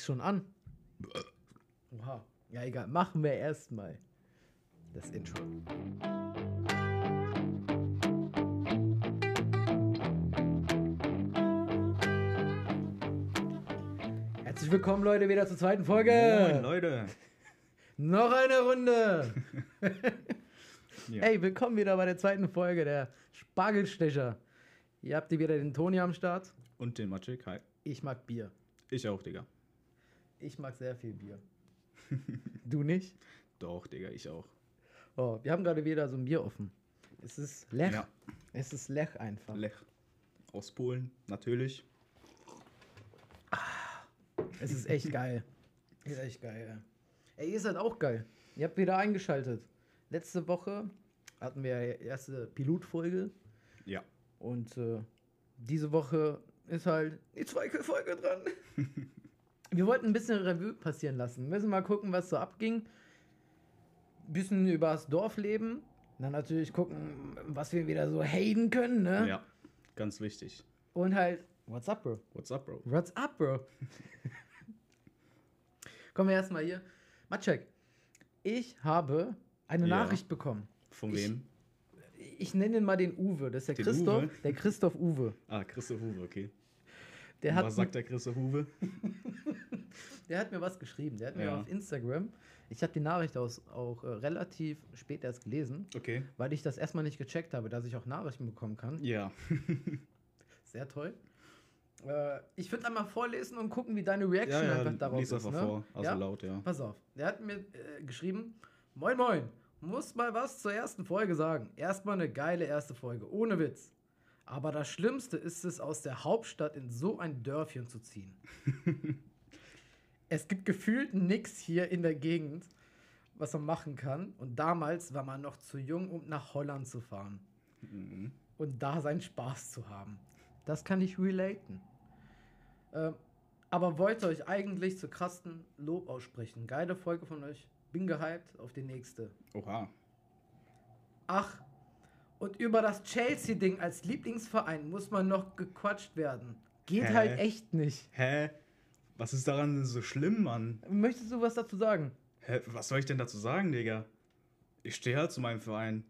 Ist schon an. Oha. Ja, egal. Machen wir erstmal das Intro. Herzlich willkommen, Leute, wieder zur zweiten Folge. Moin, Leute. Noch eine Runde. Ja. Hey, willkommen wieder bei der zweiten Folge der Spargelstecher. Ihr habt hier wieder den Toni am Start. Und den Magic, hi. Ich mag Bier. Ich auch, Digga. Ich mag sehr viel Bier. du nicht? Doch, Digga, ich auch. Oh, wir haben gerade wieder so ein Bier offen. Es ist Lech. Ja. Es ist Lech einfach. Lech. Aus Polen, natürlich. Es ist echt geil. Ist echt geil. Ey, ihr seid auch geil. Ihr habt wieder eingeschaltet. Letzte Woche hatten wir die erste Pilotfolge Ja. und äh, diese Woche ist halt die zweite Folge dran. wir wollten ein bisschen Revue passieren lassen. Müssen mal gucken, was so abging. Bisschen übers Dorfleben. Dann natürlich gucken, was wir wieder so haten können, ne? Ja. Ganz wichtig. Und halt, what's up, Bro? What's up, Bro? What's up, Bro? Kommen wir erstmal hier. Matschek, ich habe eine Ja. Nachricht bekommen. Von Ich- wem? Ich nenne ihn mal den Uwe. Das ist der Den Christoph. Uwe? Der Christoph Uwe. Ah, Christoph Huwe, okay. Der was sagt der Christoph Huwe? der hat mir was geschrieben. Der hat mir Ja. auf Instagram. Ich habe die Nachricht aus, auch äh, relativ spät erst gelesen, Okay. weil ich das erstmal nicht gecheckt habe, dass ich auch Nachrichten bekommen kann. Ja. Sehr toll. Äh, ich würde einmal vorlesen und gucken, wie deine Reaction Ja, ja, einfach darauf lies ist. einfach Ne? vor. Also ja? laut, ja. Pass auf, der hat mir äh, geschrieben: Moin, moin, muss mal was zur ersten Folge sagen. Erstmal eine geile erste Folge, ohne Witz. Aber das Schlimmste ist es, aus der Hauptstadt in so ein Dörfchen zu ziehen. es gibt gefühlt nichts hier in der Gegend, was man machen kann. Und damals war man noch zu jung, um nach Holland zu fahren Mhm. und da seinen Spaß zu haben. Das kann ich relaten. Ähm, aber wollte euch eigentlich zu krassen Lob aussprechen. Geile Folge von euch. Bin gehypt auf die nächste. Oha. Ach, und über das Chelsea-Ding als Lieblingsverein muss man noch gequatscht werden. Geht Hä? halt echt nicht. Hä? Was ist daran denn so schlimm, Mann? Möchtest du was dazu sagen? Hä? Was soll ich denn dazu sagen, Digga? Ich stehe halt zu meinem Verein.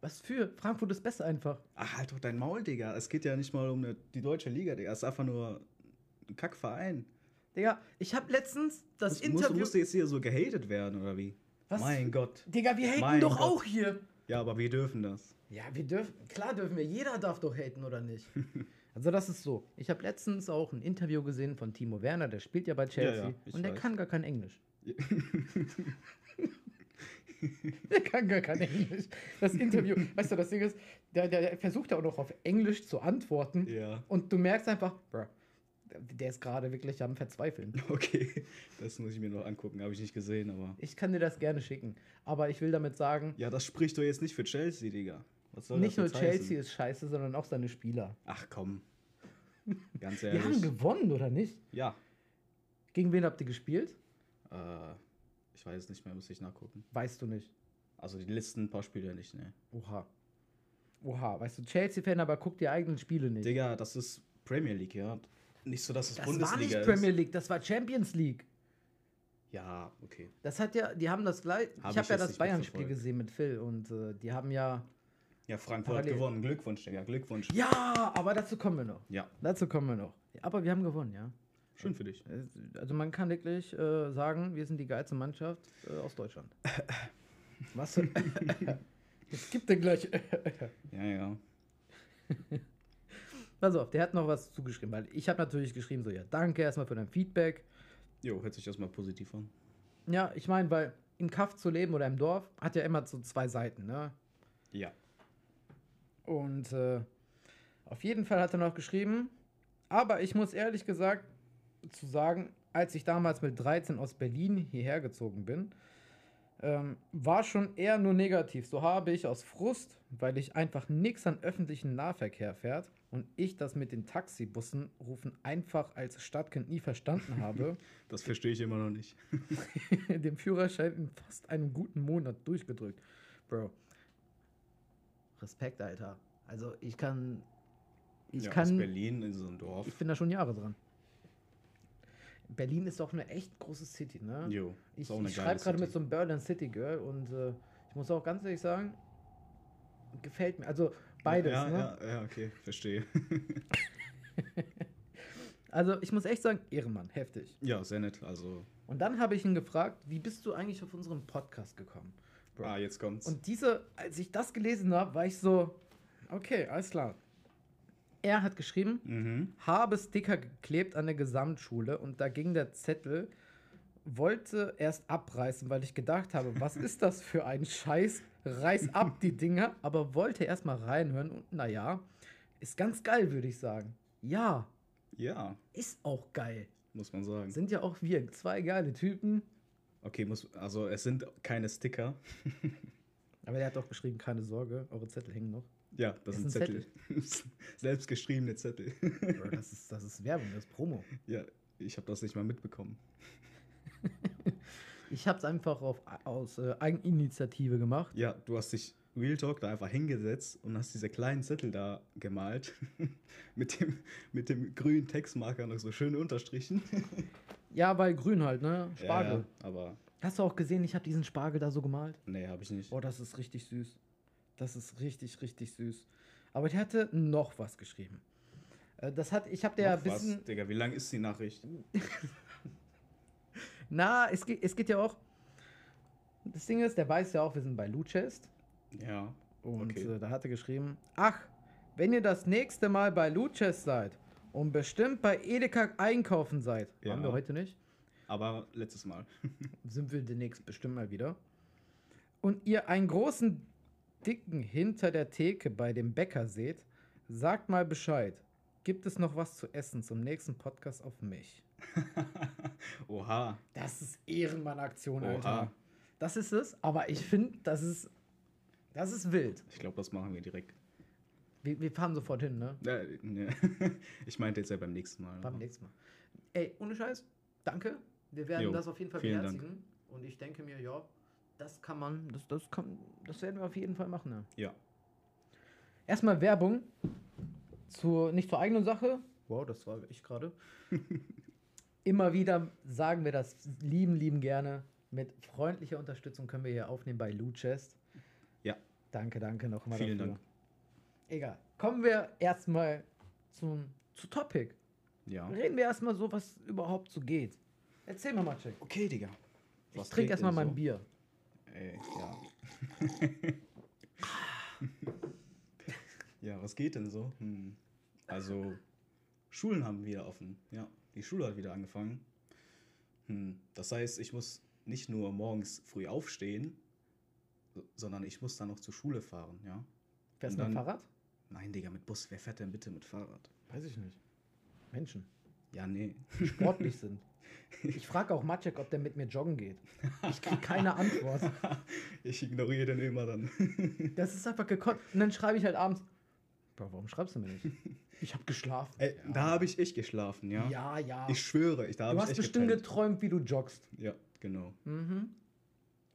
Was für? Frankfurt ist besser einfach. Ach, halt doch dein Maul, Digga. Es geht ja nicht mal um die deutsche Liga, Digga. Es ist einfach nur ein Kackverein. Digga, ich habe letztens das Muss, Interview. musste jetzt hier so gehatet werden, oder wie? Was? Mein Gott. Digga, wir haten Mein doch Gott. auch hier. Ja, aber wir dürfen das. Ja, wir dürfen, klar dürfen wir, jeder darf doch haten, oder nicht? Also das ist so. Ich habe letztens auch ein Interview gesehen von Timo Werner, der spielt ja bei Chelsea. ja, ich und der weiß. kann gar kein Englisch. der kann gar kein Englisch. Das Interview, weißt du, das Ding ist, der, der, der versucht ja auch noch auf Englisch zu antworten. Ja. Und du merkst einfach, bruh, der ist gerade wirklich am Verzweifeln. Okay, das muss ich mir noch angucken. Habe ich nicht gesehen, aber. Ich kann dir das gerne schicken. Aber ich will damit sagen, Ja, das spricht doch jetzt nicht für Chelsea, Digga. Nicht nur das jetzt heißen? Chelsea ist scheiße, sondern auch seine Spieler. Ach komm. Ganz Die haben ehrlich. gewonnen, oder nicht? Ja. Gegen wen habt ihr gespielt? Äh, ich weiß nicht mehr, muss ich nachgucken. Weißt du nicht. Also die letzten paar Spiele nicht, ne. Oha. Oha, weißt du, Chelsea-Fan, aber guck die eigenen Spiele nicht. Digga, das ist Premier League, ja. Nicht so, dass es das war Bundesliga nicht Premier ist. League, das war Champions League. Ja, okay. Das hat ja, die haben das gleich. Hab ich habe ja das Bayern-Spiel gesehen mit Phil und äh, die haben ja. Ja, Frankfurt hat gewonnen. Glückwunsch, Digga. Glückwunsch. Ja, aber dazu kommen wir noch. Ja, Dazu kommen wir noch. Aber wir haben gewonnen, ja. schön für dich. Also man kann wirklich äh, sagen, wir sind die geilste Mannschaft äh, aus Deutschland. Was? Jetzt gibt er gleich. Ja, ja. Pass auf, der hat noch was zugeschrieben, weil ich habe natürlich geschrieben, so, ja, danke erstmal für dein Feedback. Jo, hört sich das mal positiv an. Ja, ich meine, weil im Kaff zu leben oder im Dorf hat ja immer so zwei Seiten, ne? Ja. Und äh, auf jeden Fall hat er noch geschrieben, aber ich muss ehrlich gesagt zu sagen, als ich damals mit 13 aus Berlin hierher gezogen bin, ähm, war schon eher nur negativ. So habe ich aus Frust, weil ich einfach nichts an öffentlichen Nahverkehr fährt und ich das mit den Taxibussen rufen einfach als Stadtkind nie verstanden habe, Das verstehe ich immer noch nicht. den Führerschein in fast einem guten Monat durchgedrückt. Bro. Respekt, Alter. Also ich kann. Ich ja, aus kann. Berlin in so ein Dorf. Ich bin da schon Jahre dran. Berlin ist doch eine echt große City, ne? Jo, Ich, ich schreibe gerade mit so einem Berlin City Girl und äh, ich muss auch ganz ehrlich sagen, gefällt mir. Also beides, ja, ne? Ja, ja, okay, verstehe. Also ich muss echt sagen, Ehrenmann, heftig. ja, sehr nett. Also, Und dann habe ich ihn gefragt, wie bist du eigentlich auf unseren Podcast gekommen? Bro. ah, jetzt kommt's. Und diese, als ich das gelesen habe, war ich so, okay, alles klar. Er hat geschrieben, mhm. habe Sticker geklebt an der Gesamtschule und da ging der Zettel, wollte erst abreißen, weil ich gedacht habe, was ist das für ein Scheiß? Reiß ab die Dinger, aber wollte erst mal reinhören und naja, ist ganz geil, würde ich sagen. Ja, Ja, ist auch geil. muss man sagen. Sind ja auch wir, zwei geile Typen. Okay, muss, also es sind keine Sticker. Aber der hat doch geschrieben, keine Sorge, eure Zettel hängen noch. Ja, das Ist sind ein Zettel. Selbstgeschriebene Zettel. Das ist, das ist Werbung, das ist Promo. ja, ich habe das nicht mal mitbekommen. Ich habe es einfach auf, aus äh, Eigeninitiative gemacht. Ja, du hast dich Real Talk da einfach hingesetzt und hast diese kleinen Zettel da gemalt. mit, dem, mit dem grünen Textmarker noch so schön unterstrichen. Ja, weil grün halt, ne? Spargel. Ja, aber Hast du auch gesehen, ich habe diesen Spargel da so gemalt? nee, habe ich nicht. Oh, das ist richtig süß. Das ist richtig, richtig süß. Aber der hatte noch was geschrieben. Äh, Das hat, ich habe der Noch was? bisschen. Digga, wie lang ist die Nachricht? Na, es geht, es geht ja auch. Das Ding ist, der weiß ja auch, wir sind bei Luchest. Ja. Und Okay. äh, da hat er geschrieben: Ach, wenn ihr das nächste Mal bei Luchest seid und bestimmt bei Edeka einkaufen seid, Ja. haben wir heute nicht, Aber letztes Mal. sind wir demnächst bestimmt mal wieder. Und ihr einen großen Dicken hinter der Theke bei dem Bäcker seht, sagt mal Bescheid. Gibt es noch was zu essen zum nächsten Podcast auf mich? Oha. Das ist Ehrenmann-Aktion, Oha. Alter. Das ist es, aber ich finde, das ist, das ist wild. Ich glaube, das machen wir direkt. Wir, wir fahren sofort hin, ne? Äh, nee. Ich meinte jetzt ja beim nächsten Mal. Beim aber- nächsten Mal. Ey, ohne Scheiß, danke. Wir werden Jo, das auf jeden Fall beherzigen. Und ich denke mir, ja, das kann man, das, das kann, das werden wir auf jeden Fall machen, ne? Ja. Erstmal Werbung. Zur, nicht zur eigenen Sache. Wow, das war ich gerade. Immer wieder sagen wir das lieben, lieben gerne. Mit freundlicher Unterstützung können wir hier aufnehmen bei Luchest. Ja. Danke, danke nochmal Vielen dafür. Dank. Egal. Kommen wir erstmal zum zu Topic. Ja. Reden wir erstmal so, was überhaupt so geht. Erzähl mal, Maciek. Okay, Digga. Ich Was trinke geht erstmal mein so? Bier. Ey, ja. ja, was geht denn so? Hm. Also, Schulen haben wieder offen. Ja, die Schule hat wieder angefangen. Hm. Das heißt, ich muss nicht nur morgens früh aufstehen, so- sondern ich muss dann noch zur Schule fahren, ja? Fährst du mit Fahrrad? Nein, Digga, mit Bus. Wer fährt denn bitte mit Fahrrad? Weiß ich nicht. Menschen, Ja, nee. die sportlich sind. Ich frage auch Maciek, ob der mit mir joggen geht. Ich kriege keine Antwort. Ich ignoriere den immer dann. Das ist einfach gekonnt. Und dann schreibe ich halt abends, Bro, warum schreibst du mir nicht? Ich habe geschlafen. Ey, da habe ich echt geschlafen, ja? Ja, ja. Ich schwöre, ich, da habe du ich hast echt bestimmt gepennt. geträumt, wie du joggst. Ja, genau. Mhm.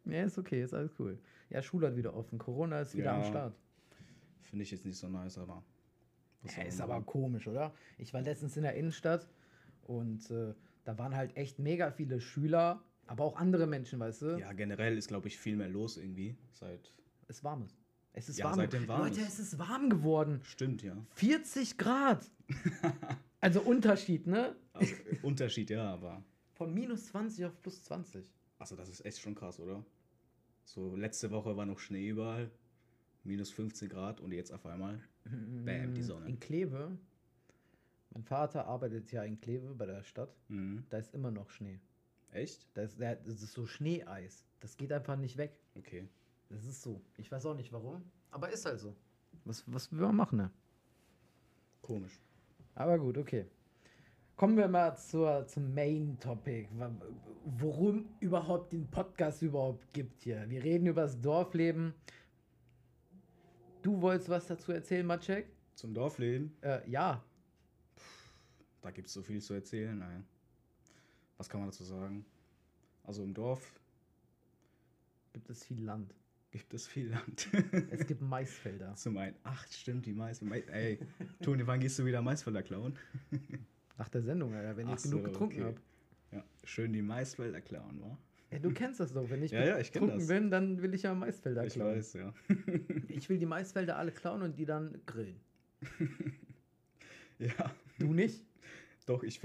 Ja, ist okay, ist alles cool. Ja, Schule hat wieder offen. Corona ist wieder Ja. am Start. Finde ich jetzt nicht so nice, aber. Ja, ist aber komisch, oder? Ich war letztens in der Innenstadt und äh, da waren halt echt mega viele Schüler, aber auch andere Menschen, weißt du? Ja, generell ist, glaube ich, viel mehr los irgendwie. Seit. Es warm ist. Es ist Ja, warm. seitdem warm Leute, ist. es ist warm geworden. Stimmt, ja. 40 Grad. also Unterschied, ne? Also, Unterschied, ja, aber. Von minus 20 auf plus 20. Also, das ist echt schon krass, oder? So, letzte Woche war noch Schnee überall. Minus 15 Grad und jetzt auf einmal. Bam, die Sonne. In Kleve. Mein Vater arbeitet ja in Kleve bei der Stadt. Mhm. Da ist immer noch Schnee. Echt? Da ist, da- das ist so Schneeeis. Das geht einfach nicht weg. Okay. Das ist so. Ich weiß auch nicht warum. Aber ist halt so. Was, was will man machen, ne? Komisch. Aber gut, okay. Kommen wir mal zur, zum Main Topic. Worum überhaupt den Podcast überhaupt gibt hier. Wir reden über das Dorfleben. Du wolltest was dazu erzählen, Maciek? Zum Dorfleben, Äh, ja. da gibt es so viel zu erzählen. Nein. Was kann man dazu sagen? Also, im Dorf Gibt es viel Land. gibt es viel Land. Es gibt Maisfelder. Zum einen, ach, stimmt, die Mais. Mais ey, Toni, wann gehst du wieder Maisfelder klauen? Nach der Sendung, Alter, wenn Ach ich genug so, getrunken okay. habe. Ja, schön die Maisfelder klauen, wa? Ja, du kennst das doch. Wenn ich Ja, ja, ich betrunken bin, dann will ich ja Maisfelder Ich klauen. weiß, ja. Ich will die Maisfelder alle klauen und die dann grillen. ja, Du nicht? doch, ich,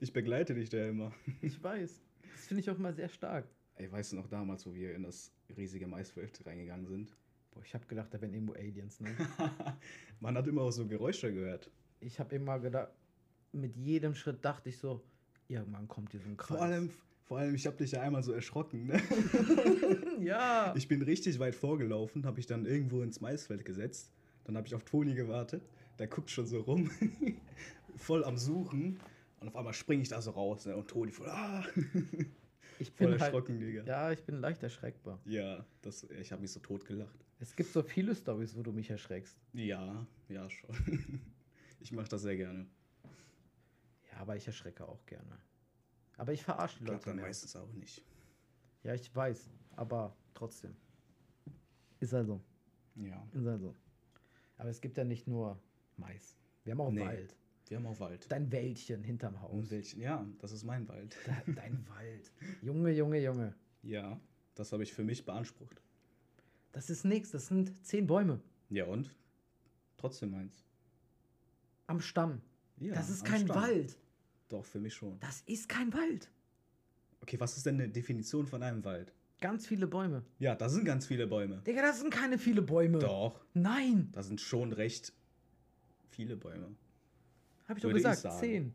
ich begleite dich da immer. Ich weiß. Das finde ich auch immer sehr stark. Ey, weißt du noch damals, wo wir in das riesige Maisfeld reingegangen sind? Boah, ich habe gedacht, da wären irgendwo Aliens, ne? Man hat immer auch so Geräusche gehört. Ich habe immer gedacht, mit jedem Schritt dachte ich so, irgendwann kommt hier so ein Kreis. Vor allem, vor allem, ich habe dich ja einmal so erschrocken. Ne? ja. Ich bin richtig weit vorgelaufen, habe ich dann irgendwo ins Maisfeld gesetzt. Dann habe ich auf Toni gewartet. Der guckt schon so rum, voll am Suchen. Und auf einmal springe ich da so raus. Ne? Und Toni voll, ah, ich voll bin halt, erschrocken, Digga. Ja, ja, ich bin leicht erschreckbar. das, ich habe mich so tot gelacht. Es gibt so viele Stories, wo du mich erschreckst. Ja, ja, schon. Ich mache das sehr gerne. Ja, aber ich erschrecke auch gerne. Aber ich verarsche die Leute dann meistens auch nicht. Ja, ich weiß, aber trotzdem. Ist also, Ja. ist also. Aber es gibt ja nicht nur Mais. Wir haben auch Nee. Wald. Wir haben auch Wald. Dein Wäldchen hinterm Haus. Und welchen? Ja, das ist mein Wald. Dein Wald. Junge, Junge, Junge. Ja, das habe ich für mich beansprucht. Das ist nichts. Das sind zehn Bäume Ja, und? Trotzdem meins. am Stamm. Ja, das ist kein Stamm. Wald. Doch, für mich schon. Das ist kein Wald. Okay, was ist denn eine Definition von einem Wald? Ganz viele Bäume. Ja, da sind ganz viele Bäume. Digga, das sind keine viele Bäume. Doch, Nein. da sind schon recht viele Bäume. Hab ich doch Würde ich gesagt. sagen. Zehn.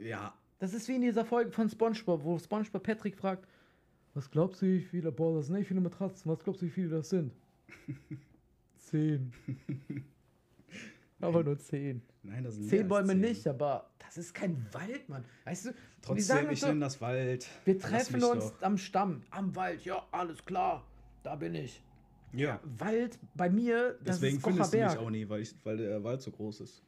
Ja, Das ist wie in dieser Folge von SpongeBob, wo SpongeBob Patrick fragt, was glaubst du, wie viele, boah, das sind nicht viele Matratzen, was glaubst du, wie viele das sind? zehn. Aber nur zehn. nein, das sind Zehn Bäume zehn. nicht, aber das ist kein Wald, Mann. Weißt du, Trotzdem, sagen ich so, nenne das Wald. wir treffen uns doch. am Stamm, am Wald, ja, alles klar, da bin ich. Ja, Wald, bei mir, das deswegen ist findest du mich Gocherberg. auch nie, weil, ich, weil der Wald so groß ist.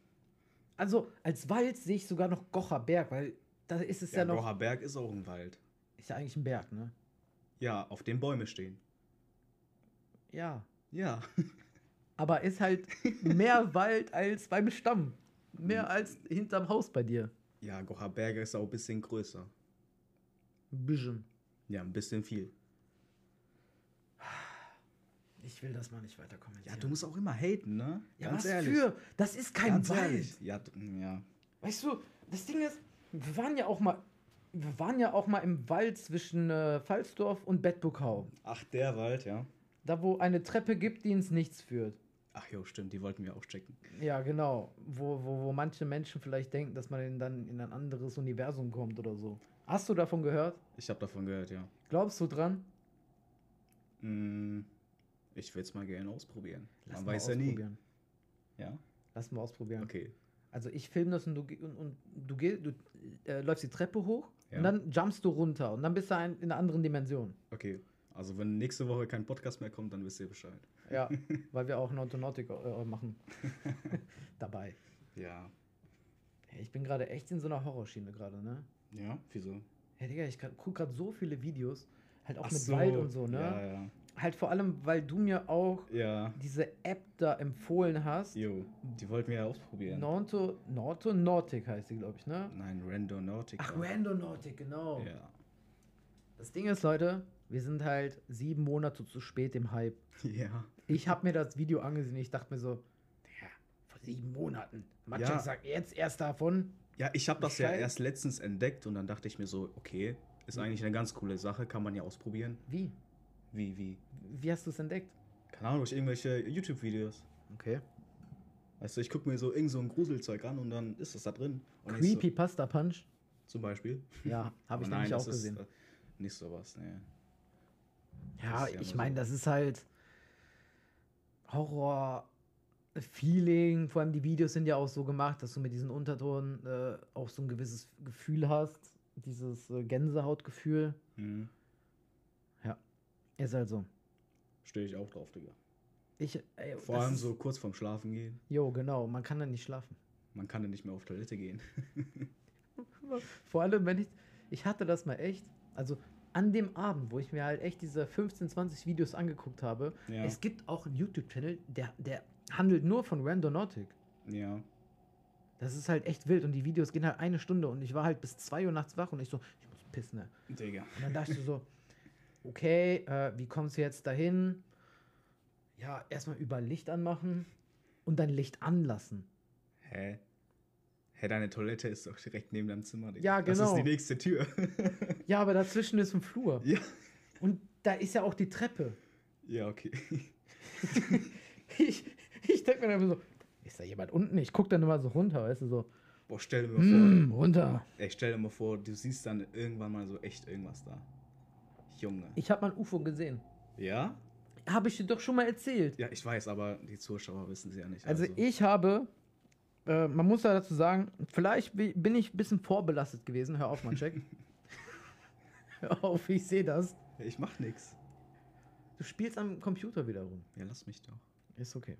Also, als Wald sehe ich sogar noch Gocherberg, weil da ist es ja, Ja, noch, Gocher Berg ist auch ein Wald. ist ja eigentlich ein Berg, ne? Ja, auf dem Bäume stehen. Ja. Ja. Aber ist halt mehr Wald als beim Stamm. Mehr als hinterm Haus bei dir. Ja, Gocher Berg ist auch ein bisschen größer. Ein bisschen. Ja, ein bisschen viel. Ich will das mal nicht weiter Ja, du musst auch immer haten, ne? Ja, was für? Das ist kein Ganz Wald. ehrlich. Ja, d- ja. Weißt du, das Ding ist, wir waren ja auch mal, wir waren ja auch mal im Wald zwischen äh, Pfalzdorf und Bedburgau. Ach, der Wald, ja. Da, wo eine Treppe gibt, die ins Nichts führt. Ach jo, stimmt, die wollten wir auch checken. Ja, genau. Wo, wo, wo manche Menschen vielleicht denken, dass man dann in ein anderes Universum kommt oder so. Hast du davon gehört? Ich habe davon gehört, ja. Glaubst du dran? Mm, ich will es mal gerne ausprobieren. Lass Man weiß ja nie. Ja, Lass mal ausprobieren. okay. Also ich filme das und du, und, und du, geh, du äh, läufst die Treppe hoch Ja. und dann jumpst du runter und dann bist du ein, in einer anderen Dimension. Okay. Also wenn nächste Woche kein Podcast mehr kommt, dann wisst ihr Bescheid. Ja, weil wir auch Nautonautik äh, machen. Dabei. Ja. Hey, ich bin gerade echt in so einer Horrorschiene gerade, ne? Ja, wieso? Ja, Digga, ich gucke gerade so viele Videos, halt auch Ach mit so, Wald und so, ne? Ja, ja. Halt vor allem, weil du mir auch Ja. diese App da empfohlen hast. Jo, die wollten wir ja ausprobieren. Nauto, Nauto Nautic heißt die, glaube ich, ne? Nein, Randonautica. Ach, Randonautic, genau. Ja. Das Ding ist, Leute, wir sind halt sieben Monate zu spät im Hype. Ja. Ich habe mir das Video angesehen, ich dachte mir so, Digga, vor sieben Monaten. Matschek Ja. sagt jetzt erst davon. Ja, ich habe das ja erst letztens entdeckt und dann dachte ich mir so, okay, ist eigentlich eine ganz coole Sache, kann man ja ausprobieren. Wie? Wie, wie? Wie hast du es entdeckt? Keine Ahnung, durch irgendwelche YouTube-Videos. Okay. Weißt du, ich gucke mir so irgend so ein Gruselzeug an und dann ist das da drin. Und Creepy Pasta Punch? So, zum Beispiel. Ja, habe ich Aber nämlich auch das ist, gesehen. äh, nicht sowas, ne. Ja, ja ich meine, so. das ist halt Horror-Feeling. Vor allem die Videos sind ja auch so gemacht, dass du mit diesen Unterton äh, auch so ein gewisses Gefühl hast. Dieses äh, Gänsehautgefühl. Mhm. Ist halt so. Stehe ich auch drauf, Digga. Ich, ey, Vor allem so kurz vorm Schlafen gehen. Jo, genau. Man kann dann nicht schlafen. Man kann ja nicht mehr auf Toilette gehen. Vor allem, wenn ich. Ich hatte das mal echt. Also an dem Abend, wo ich mir halt echt diese 15, 20 Videos angeguckt habe. Ja. Es gibt auch einen YouTube-Channel, der, der handelt nur von Randonautic. Ja. Das ist halt echt wild und die Videos gehen halt eine Stunde und ich war halt bis 2 Uhr nachts wach und ich so, ich muss pissen, ne? Digga. Und dann dachte ich so, okay, äh, wie kommst du jetzt dahin? Ja, erstmal über Licht anmachen und dann Licht anlassen. Hä? Hä, deine Toilette ist doch direkt neben deinem Zimmer, Digga. Ja, Das genau. ist die nächste Tür. Ja, aber dazwischen ist ein Flur. ja. Und da ist ja auch die Treppe. Ja, okay. Ich, ich denke mir dann so, ist da jemand unten? Ich gucke dann immer so runter, weißt du, so, Boah, stell dir mal mm, vor. runter. Ey, stell dir mal vor, du siehst dann irgendwann mal so echt irgendwas da. Junge. Ich habe mal ein UFO gesehen. Ja? Habe ich dir doch schon mal erzählt. Ja, ich weiß, aber die Zuschauer wissen sie ja nicht. Also ich habe, äh, man muss ja dazu sagen, vielleicht bi- bin ich ein bisschen vorbelastet gewesen. Hör auf, mein Check. Hör auf, ich sehe das. Ich mach nix. Du spielst am Computer wieder rum. Ja, lass mich doch. Ist okay.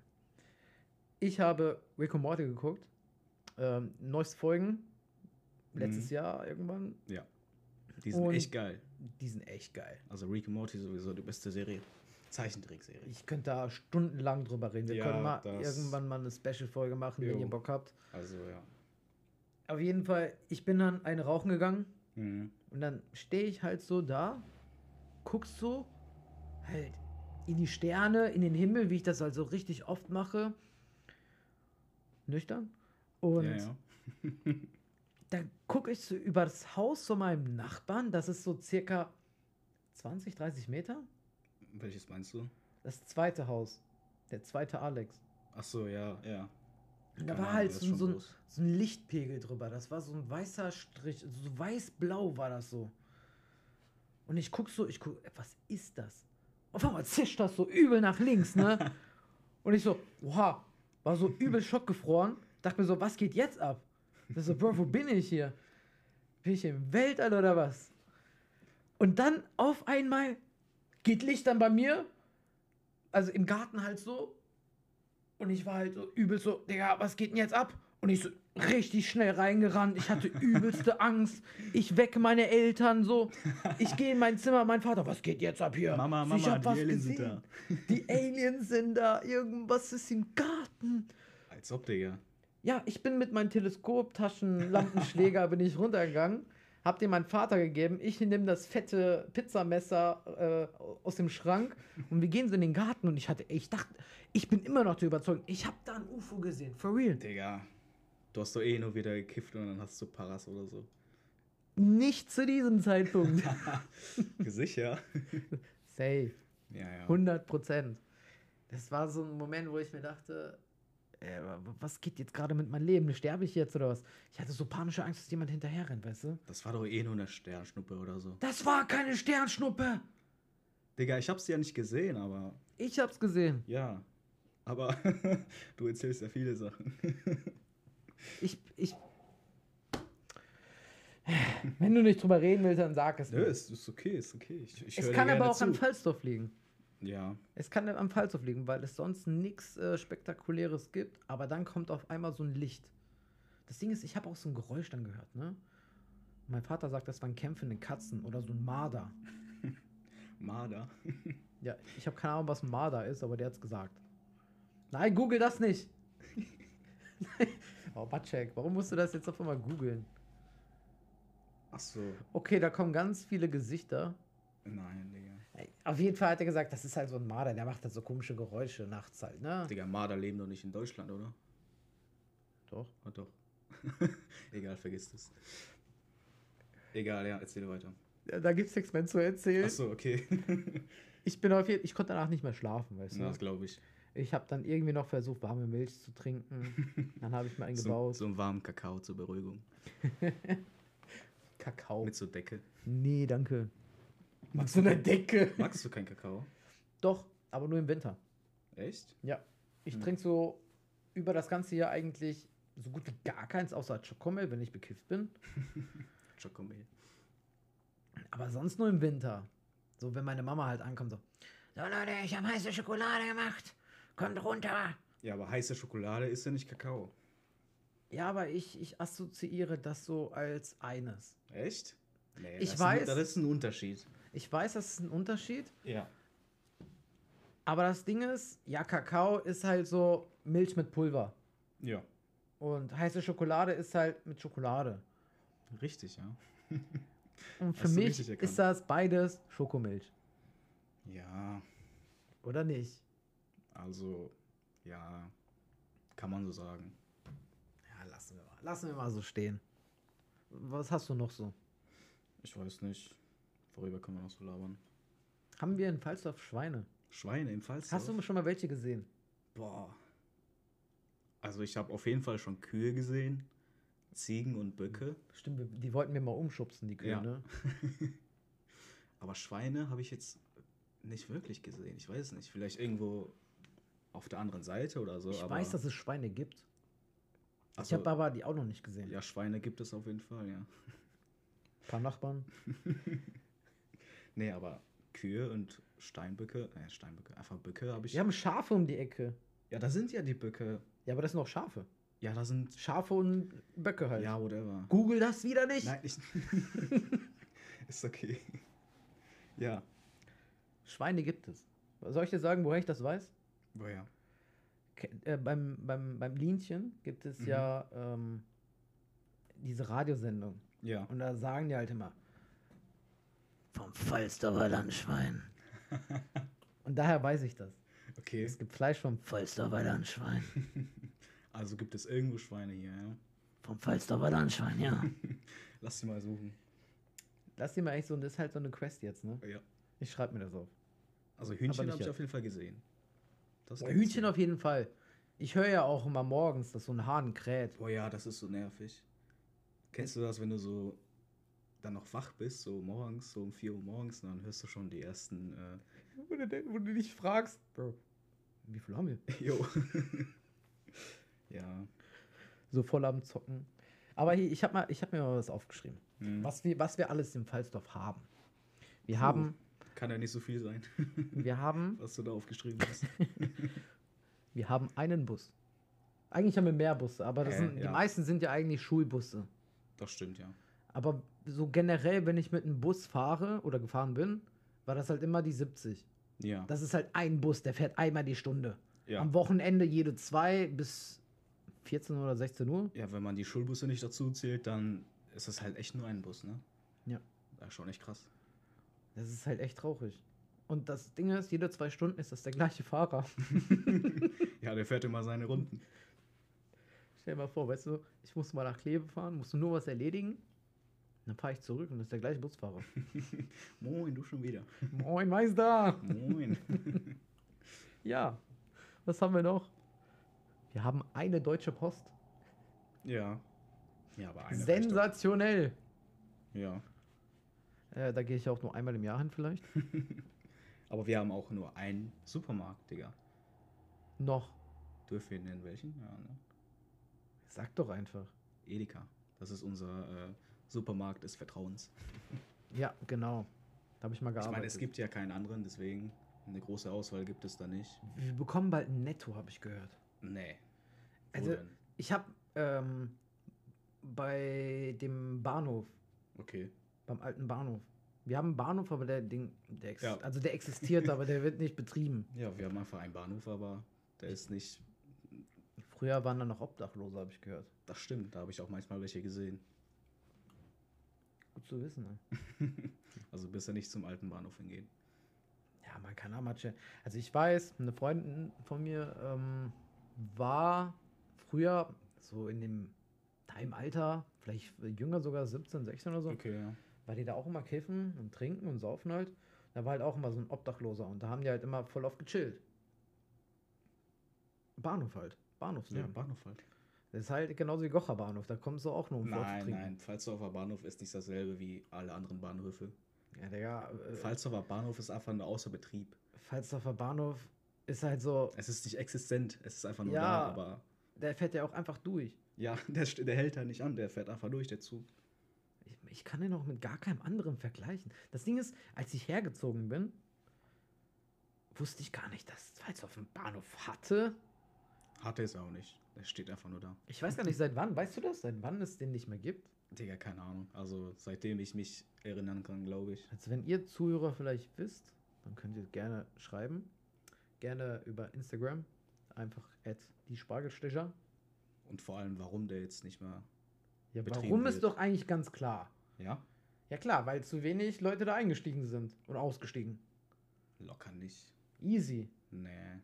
Ich habe Rick and Morty geguckt. Ähm, neueste Folgen. Letztes Mhm. Jahr irgendwann. Ja. Die sind Und- echt geil. Die sind echt geil. Also Rick and Morty sowieso die beste Serie. Zeichentrickserie. Ich könnte da stundenlang drüber reden. Wir Ja, können mal irgendwann mal eine Special-Folge machen, wenn Jo. ihr Bock habt. Also ja. Auf jeden Fall, ich bin dann eine rauchen gegangen. Mhm. Und dann stehe ich halt so da, guckst so halt in die Sterne, in den Himmel, wie ich das halt so richtig oft mache. Nüchtern. Und ja, ja. da gucke ich so über das Haus von meinem Nachbarn. Das ist so circa 20, 30 Meter. Welches meinst du? Das zweite Haus. Der zweite Alex. Ach so, ja, ja. Da Keine war halt so, so, ein, so ein Lichtpegel drüber. Das war so ein weißer Strich, so weiß-blau war das so. Und ich guck so, ich guck, äh, was ist das? Auf einmal zischt das so übel nach links, ne? Und ich so, oha, war so übel schockgefroren. Dachte mir so, was geht jetzt ab? Das so, Bro, wo bin ich hier? Bin ich im Weltall oder was? Und dann auf einmal geht Licht dann bei mir, also im Garten halt so, und ich war halt so übel so, Digga, was geht denn jetzt ab? Und ich so richtig schnell reingerannt. Ich hatte übelste Angst. Ich wecke meine Eltern so. Ich gehe in mein Zimmer, mein Vater, was geht jetzt ab hier? Mama, ich Mama, hab die was Aliens sind gesehen. Die Aliens sind da. Irgendwas ist im Garten. Als ob, Digga. Ja, ich bin mit meinem Teleskop, Taschenlampenschläger, bin ich runtergegangen. Hab dem meinen Vater gegeben. Ich nehme das fette Pizzamesser äh, aus dem Schrank und wir gehen so in den Garten und ich hatte, ich dachte, ich bin immer noch der Überzeugung, ich habe da ein UFO gesehen, for real. Digga. Du hast doch eh nur wieder gekifft und dann hast du Paras oder so. Nicht zu diesem Zeitpunkt. Sicher? Safe, Ja, ja. 100 Prozent. Das war so ein Moment, wo ich mir dachte, äh, was geht jetzt gerade mit meinem Leben? Sterbe ich jetzt oder was? Ich hatte so panische Angst, dass jemand hinterher rennt, weißt du? Das war doch eh nur eine Sternschnuppe oder so. Das war keine Sternschnuppe. Digga, ich hab's ja nicht gesehen, aber Ich hab's gesehen. ja. Aber du erzählst ja viele Sachen. Ich, ich. Wenn du nicht drüber reden willst, dann sag es Nö, mir. ist, ist okay, ist okay. Ich, ich Es kann aber auch zu. Falsdorf liegen. Ja, Es kann am Falsdorf liegen, weil es sonst nichts äh, Spektakuläres gibt, aber dann kommt auf einmal so ein Licht. Das Ding ist, ich habe auch so ein Geräusch dann gehört, ne? Mein Vater sagt, das waren kämpfende Katzen oder so ein Marder. Marder. Ja, ich habe keine Ahnung, was ein Marder ist, aber der hat's gesagt. Nein, google das nicht. oh, Batschek, warum musst du das jetzt auf einmal googeln? Ach so. Okay, da kommen ganz viele Gesichter. Nein, Digga. Auf jeden Fall hat er gesagt, das ist halt so ein Marder, der macht halt so komische Geräusche nachts halt, ne? Digga, Marder leben doch nicht in Deutschland, oder? Doch. Oh, doch. Egal, vergiss es. Egal, ja, erzähl weiter. Ja, da gibt's nichts mehr zu erzählen. Ach so, okay. Ich bin auf jeden ich konnte danach nicht mehr schlafen, weißt du? Na, das glaube ich. Ich habe dann irgendwie noch versucht, warme Milch zu trinken. Dann habe ich mir einen So, gebaut. so einen warmen Kakao zur Beruhigung. Kakao. Mit so Decke. Nee, danke. Mit so einer Decke. Magst du keinen Kakao? Doch, aber nur im Winter. Echt? Ja. Ich Hm. trinke so über das ganze Jahr eigentlich so gut wie gar keins, außer Schokomel, wenn ich bekifft bin. Schokomel. Aber sonst nur im Winter. So, wenn meine Mama halt ankommt, so. So, Leute, ich habe heiße Schokolade gemacht. Kommt runter. Ja, aber heiße Schokolade ist ja nicht Kakao. Ja, aber ich, ich assoziiere das so als eines. Echt? Nee, Ich das weiß- Ist ein, das ist ein Unterschied. Ich weiß, das ist ein Unterschied. Ja. Aber das Ding ist, ja, Kakao ist halt so Milch mit Pulver. Ja. Und heiße Schokolade ist halt mit Schokolade. Richtig, ja. Und für mich ist das beides Schokomilch. Ja, Oder nicht? also, ja, kann man so sagen. Ja, lassen wir mal. Lassen wir mal so stehen. Was hast du noch so? Ich weiß nicht, worüber können wir noch so labern. Haben wir in Falstaff Schweine? Schweine im Falstaff? Hast du schon mal welche gesehen? Boah. Also ich habe auf jeden Fall schon Kühe gesehen, Ziegen und Böcke, Stimmt, die wollten wir mal umschubsen, die Kühe, Ja. ne? aber Schweine habe ich jetzt nicht wirklich gesehen. Ich weiß es nicht. Vielleicht irgendwo auf der anderen Seite oder so. Ich weiß, dass es Schweine gibt. ich also, habe aber die auch noch nicht gesehen. ja, Schweine gibt es auf jeden Fall, ja. Ein paar Nachbarn. Nee, aber Kühe und Steinböcke, äh, Steinböcke, einfach Böcke habe ich. Wir haben Schafe um die Ecke. ja, da sind ja die Böcke. Ja, aber das sind auch Schafe. Ja, da sind. Schafe und Böcke halt. Ja, whatever. Google das wieder nicht. Nein, ich. ist okay. Ja. Schweine gibt es. Soll ich dir sagen, woher ich das weiß? Woher? Äh, beim, beim, beim Linchen gibt es Mhm. ja ähm, diese Radiosendung. Ja. Und da sagen die halt immer vom Falsterber Landschwein. Und daher weiß ich das. Okay. Es gibt Fleisch vom Falsterber Landschwein. Also gibt es irgendwo Schweine hier, ja? Vom Falsterber Landschwein, ja. Lass sie mal suchen. Lass dir mal echt so, das ist halt so eine Quest jetzt, ne? Ja. Ich schreibe mir das auf. Also Hühnchen habe ich jetzt. auf jeden Fall gesehen. Das Boah, Hühnchen auf jeden Fall. Ich höre ja auch immer morgens, dass so ein Hahn kräht. Boah, ja, das ist so nervig. Kennst du das, wenn du so dann noch wach bist, so morgens, so um 4 Uhr morgens, und dann hörst du schon die ersten, äh, Wo du, denn- wo du dich fragst, Bro, wie viel haben wir? jo. ja. So voll am Zocken. Aber hier, ich habe mal, ich hab mir mal was aufgeschrieben. Hm. Was wir, was wir alles im Falsdorf haben. Wir Puh. haben, Kann ja nicht so viel sein, wir haben, was du da aufgeschrieben hast. wir haben einen Bus. Eigentlich haben wir mehr Busse, aber Hä? sind, die Ja. meisten sind ja eigentlich Schulbusse. Das stimmt, ja. Aber so generell, wenn ich mit einem Bus fahre oder gefahren bin, war das halt immer die 70. Ja. Das ist halt ein Bus, der fährt einmal die Stunde. ja. Am Wochenende jede zwei bis 14 oder 16 Uhr. Ja, wenn man die Schulbusse nicht dazu zählt, dann ist es halt echt nur ein Bus, ne? Ja. Das ist schon echt krass. Das ist halt echt traurig. Und das Ding ist, jede zwei Stunden ist das der gleiche Fahrer. Ja, der fährt immer seine Runden. Stell dir mal vor, weißt du, ich muss mal nach Kleve fahren, musst du nur was erledigen. Dann fahre ich zurück und das ist der gleiche Busfahrer. Moin, du schon wieder. Moin, Meister! Moin. Ja, was haben wir noch? Wir haben eine deutsche Post. ja. Ja, aber eine Sensationell! Ja. Äh, da gehe ich auch nur einmal im Jahr hin vielleicht. Aber wir haben auch nur einen Supermarkt, Digga. noch. Dürfen wir nennen welchen? Ja, ne? Sag doch einfach. Edeka. Das ist unser äh, Supermarkt des Vertrauens. Ja, genau. Da habe ich mal Ich gearbeitet. meine, es gibt ja keinen anderen, deswegen eine große Auswahl gibt es da nicht. Wir bekommen bald ein Netto, habe ich gehört. Nee. Wo Also, denn? ich habe ähm, bei dem Bahnhof, Okay. beim alten Bahnhof. Wir haben einen Bahnhof, aber der Ding, der Ja. also der existiert, aber der wird nicht betrieben. Ja, wir haben einfach einen Bahnhof, aber der ist nicht. Früher waren da noch Obdachlose, habe ich gehört. Das stimmt, da habe ich auch manchmal welche gesehen. Gut zu wissen. Ne? Also bisher nicht zum alten Bahnhof hingehen. Ja, man kann auch mal. Also ich weiß, eine Freundin von mir ähm, war früher so in dem im Alter, vielleicht jünger sogar, 17, 16 oder so, Okay, ja. war die da auch immer kiffen und trinken und saufen halt. Da war halt auch immer so ein Obdachloser und da haben die halt immer voll oft gechillt. Bahnhof halt. Ja, Bahnhofsleben. Bahnhof halt. Das ist halt genauso wie Gocher Bahnhof. Da kommst du auch nur um Nein, nein, Pfalzdorfer Bahnhof ist nicht dasselbe wie alle anderen Bahnhöfe. Ja, Digga, äh, Pfalzdorfer Bahnhof ist einfach nur außer Betrieb. Pfalzdorfer Bahnhof ist halt so, Es ist nicht existent, es ist einfach nur Ja. da, aber der fährt ja auch einfach durch. ja, der, der hält halt nicht an, der fährt einfach durch, der Zug. Ich, ich kann den auch mit gar keinem anderen vergleichen. Das Ding ist, als ich hergezogen bin, wusste ich gar nicht, dass Pfalzdorf einen Bahnhof hatte. Hat er es auch nicht. Der steht einfach nur da. Ich weiß gar nicht, seit wann. Weißt du das? Seit wann es den nicht mehr gibt? Digga, keine Ahnung. Also seitdem ich mich erinnern kann, glaube ich. Also wenn ihr Zuhörer vielleicht wisst, dann könnt ihr gerne schreiben. Gerne über Instagram. Einfach at die Spargelstecher. Und vor allem, warum der jetzt nicht mehr. Ja, warum ist wird. doch eigentlich ganz klar. Ja? Ja klar, weil zu wenig Leute da eingestiegen sind und ausgestiegen. Locker nicht. Easy. Nee.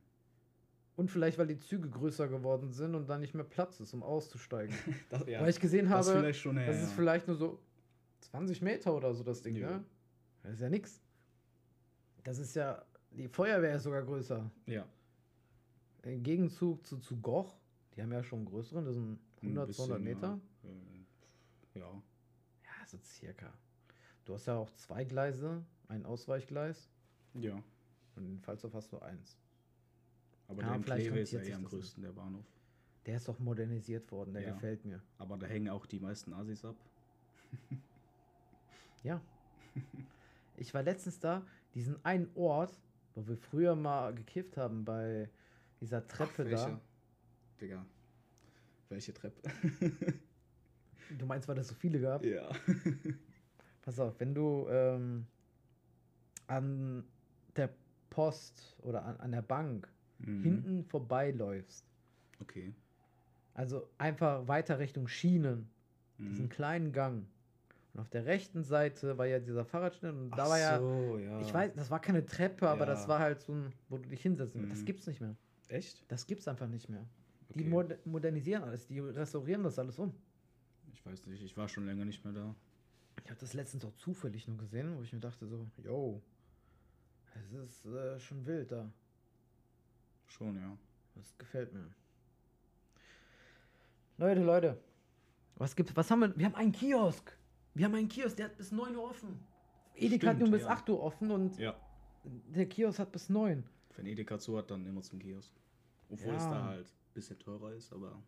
Und vielleicht, weil die Züge größer geworden sind und dann nicht mehr Platz ist, um auszusteigen. Das, ja, weil ich gesehen das habe, vielleicht schon, ja, das ist ja. vielleicht nur so 20 Meter oder so das Ding, Ja. ne? Das ist ja nix. Das ist ja, die Feuerwehr ist sogar größer. Ja. Im Gegenzug zu, zu Goch, die haben ja schon einen größeren, das sind 100, Ein 200 bisschen, Meter. Ja. Ähm, ja. Ja, so circa. Du hast ja auch zwei Gleise, ein Ausweichgleis Ja. und in Pfalzdorf hast du eins. Aber Ja, der in Kleve ist ja eher am das größten, der Bahnhof. Der ist doch modernisiert worden, der Ja. gefällt mir. Aber da hängen auch die meisten Asis ab. Ja. Ich war letztens da, diesen einen Ort, wo wir früher mal gekifft haben, bei dieser Treppe Ach, da. welche? Digga. Welche Treppe? Du meinst, weil es so viele gab? ja. Pass auf, wenn du ähm, an der Post oder an, an der Bank Mhm. hinten vorbeiläufst, Okay. also einfach weiter Richtung Schienen, diesen Mhm. kleinen Gang. Und auf der rechten Seite war ja dieser Fahrradständer und da Ach war ja, so, ja. ich weiß, das war keine Treppe, aber das Ja. war halt so ein, wo du dich hinsetzen. Das Mhm. gibt's nicht mehr. Echt? Das gibt's einfach nicht mehr. Die Okay. mod modernisieren alles, die restaurieren das alles um. Ich weiß nicht, ich war schon länger nicht mehr da. Ich habe das letztens auch zufällig nur gesehen, wo ich mir dachte so, yo, es ist äh, schon wild da. Schon, ja. Das gefällt mir. Leute, Leute, was gibt's? Was haben wir? Wir haben einen Kiosk. Wir haben einen Kiosk, der hat bis 9 Uhr offen. Edeka hat nur bis ja. 8 Uhr offen und Ja. der Kiosk hat bis 9. Wenn Edeka zu hat, dann immer zum Kiosk. Obwohl es Ja. da halt ein bisschen teurer ist, aber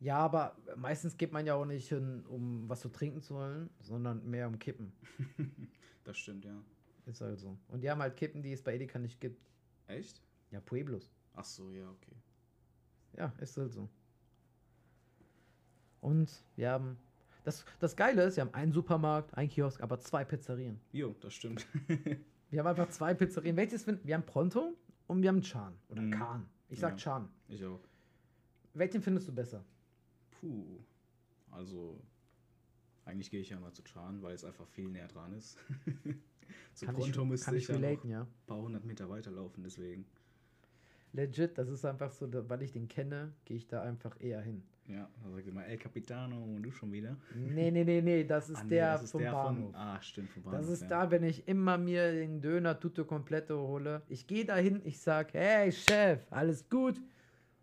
Ja, aber meistens geht man ja auch nicht hin, um was zu trinken zu holen, sondern mehr um Kippen. das stimmt, ja. Ist halt so. Und die haben halt Kippen, die es bei Edeka nicht gibt. Echt? Ja, Pueblos. Ach so, ja, okay. Ja, ist halt so. Und wir haben. Das, das Geile ist, wir haben einen Supermarkt, einen Kiosk, aber zwei Pizzerien. Jo, das stimmt. Wir haben einfach zwei Pizzerien. Welches finden wir? haben Pronto und wir haben Chan. Oder Mhm. Kahn. Ich sag Ja. Chan. ich auch. Welchen findest du besser? Puh. Also, eigentlich gehe ich ja mal zu Chan, weil es einfach viel näher dran ist. zu Kann Pronto ich, müsste kann ich, ich ja ein paar hundert Meter weiterlaufen, deswegen. Legit, das ist einfach so, da- weil ich den kenne, gehe ich da einfach eher hin. Ja, da sagt immer, El Capitano und du schon wieder. Nee, nee, nee, nee, das ist Ah, nee, der das ist vom der Bahnhof. Von, ah, stimmt, vom Bahnhof. Das ist ja. da, wenn ich immer mir den Döner Tutto Completo hole. Ich gehe dahin, ich sag, hey Chef, alles gut?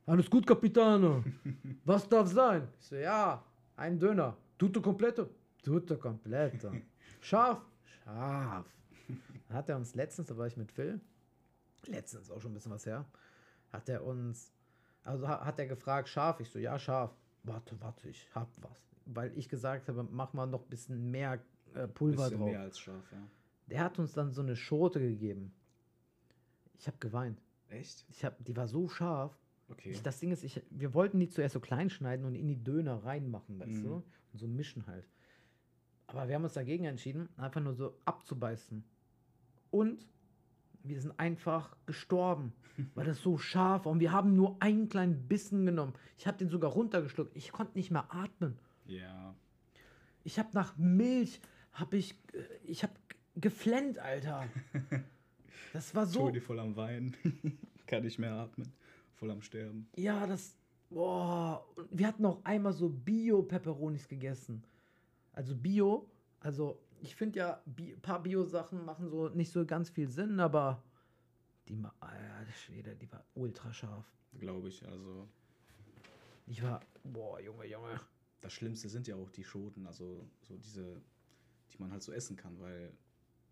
Alles gut, Capitano. Was darf sein? Ich so, ja, ein Döner. Tutto Completo? Tutto Completo. Scharf? Scharf. Hat er uns letztens, da war ich mit Phil, letztens auch schon ein bisschen was her, hat er uns, also ha- hat er gefragt, scharf? Ich so, ja, scharf. Warte, warte, ich hab was. Weil ich gesagt habe, mach mal noch ein bisschen mehr äh, Pulver Bisschen drauf. mehr als scharf, ja. Der hat uns dann so eine Schote gegeben. Ich habe geweint. Echt? Ich hab, die war so scharf. Okay. Ich, das Ding ist, ich, wir wollten die zuerst so klein schneiden und in die Döner reinmachen, weißt Mhm. du? Und so mischen halt. Aber wir haben uns dagegen entschieden, einfach nur so abzubeißen. Und wir sind einfach gestorben, weil das so scharf war. Und wir haben nur einen kleinen Bissen genommen. Ich habe den sogar runtergeschluckt. Ich konnte nicht mehr atmen. ja. Ich habe nach Milch, habe ich, äh, ich habe geflennt, Alter. Das war so, Toni voll am Weinen. Kann nicht mehr atmen. Voll am Sterben. ja, das, boah. Wir hatten auch einmal so Bio-Peperonis gegessen. Also Bio, also ich finde ja, ein paar Bio-Sachen machen so nicht so ganz viel Sinn, aber die, Alter, Schwede, die war ultra scharf. Glaube ich. Also, Ich war, boah, Junge, Junge. das Schlimmste sind ja auch die Schoten. Also, so diese, die man halt so essen kann, weil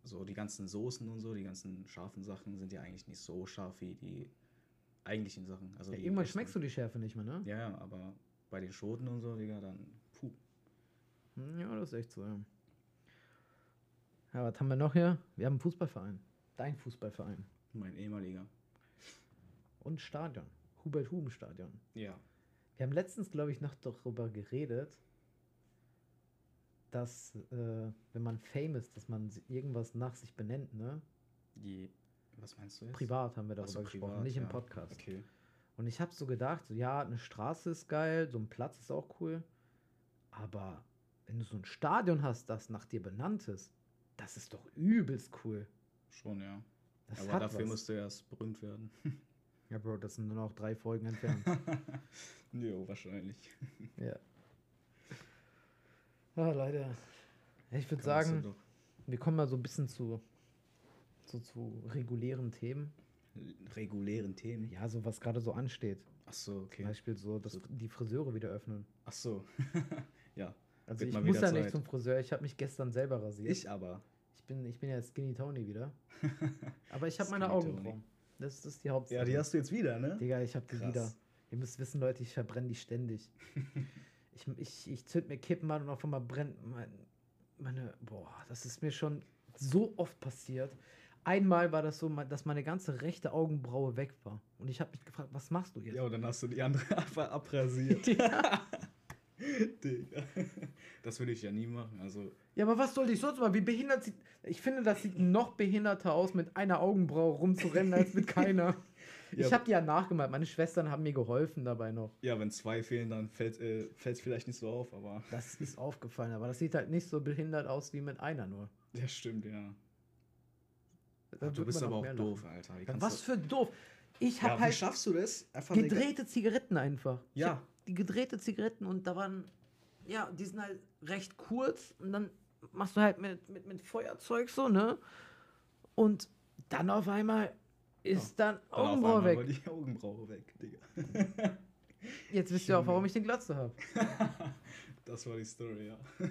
so die ganzen Soßen und so, die ganzen scharfen Sachen sind ja eigentlich nicht so scharf wie die eigentlichen Sachen. Also Ja, irgendwann echten. schmeckst du die Schärfe nicht mehr, ne? Ja, ja, aber bei den Schoten und so, Digga, dann, puh. Hm, Ja, das ist echt so, ja. Ja, was haben wir noch hier? Wir haben einen Fußballverein. Dein Fußballverein. Mein ehemaliger. Und Stadion. Hubert-Huben-Stadion. Ja. Wir haben letztens, glaube ich, noch darüber geredet, dass, äh, wenn man Fame ist, dass man irgendwas nach sich benennt, ne? Die, was meinst du jetzt? Privat haben wir darüber so, gesprochen, privat, nicht im ja. Podcast. Okay. Und ich habe so gedacht, so, ja, eine Straße ist geil, so ein Platz ist auch cool. Aber wenn du so ein Stadion hast, das nach dir benannt ist, das ist doch übelst cool. Schon, ja. Das aber dafür was. musst du erst berühmt werden. Ja, Bro, das sind nur noch drei Folgen entfernt. jo, wahrscheinlich. ja. Ah, Leute. Ich würde sagen, wir kommen mal so ein bisschen zu, so zu regulären Themen. regulären Themen. Ja, so was gerade so ansteht. Ach so, Zum okay. Beispiel so, dass So- die Friseure wieder öffnen. Ach so. ja. Also ich muss ja nicht Zeit. zum Friseur, ich habe mich gestern selber rasiert. Ich aber. Ich bin, ich bin ja Skinny Tony wieder. Aber ich habe meine. Augenbrauen. Das, das ist die Hauptsache. Ja, die hast du jetzt wieder, ne? Digga, ich habe die wieder. Ihr müsst wissen, Leute, ich verbrenne die ständig. ich, ich, ich zünd mir Kippen an und auf einmal brennt mein, meine. Boah, das ist mir schon so oft passiert. Einmal war das so, dass meine ganze rechte Augenbraue weg war. Und ich habe mich gefragt, was machst du jetzt? Ja, und dann hast du die andere einfach abrasiert. Ja. Digga. Das würde ich ja nie machen. Also, Ja, aber was soll ich sonst mal? Wie behindert sieht. Ich finde, das sieht noch behinderter aus, mit einer Augenbraue rumzurennen, als mit keiner. Ja. Ich habe die ja nachgemalt. Meine Schwestern haben mir geholfen dabei noch. ja, wenn zwei fehlen, dann fällt es vielleicht nicht so auf, aber. Das ist aufgefallen, aber das sieht halt nicht so behindert aus wie mit einer nur. Ja, stimmt, ja. Du bist aber auch doof, lachen. Alter. Wie Ja, was für doof. Ich ja, habe wie halt schaffst du das? Einfach gedrehte Zigaretten einfach. Ja. Die gedrehte Zigaretten und da waren, ja, die sind halt recht kurz und dann machst du halt mit, mit, mit Feuerzeug so, ne? Und dann auf einmal ist dann Dann auf Augenbraue weg. die Augenbraue weg, Digga. Jetzt wisst ihr auch, warum ich den Glatze habe. Das war die Story, ja.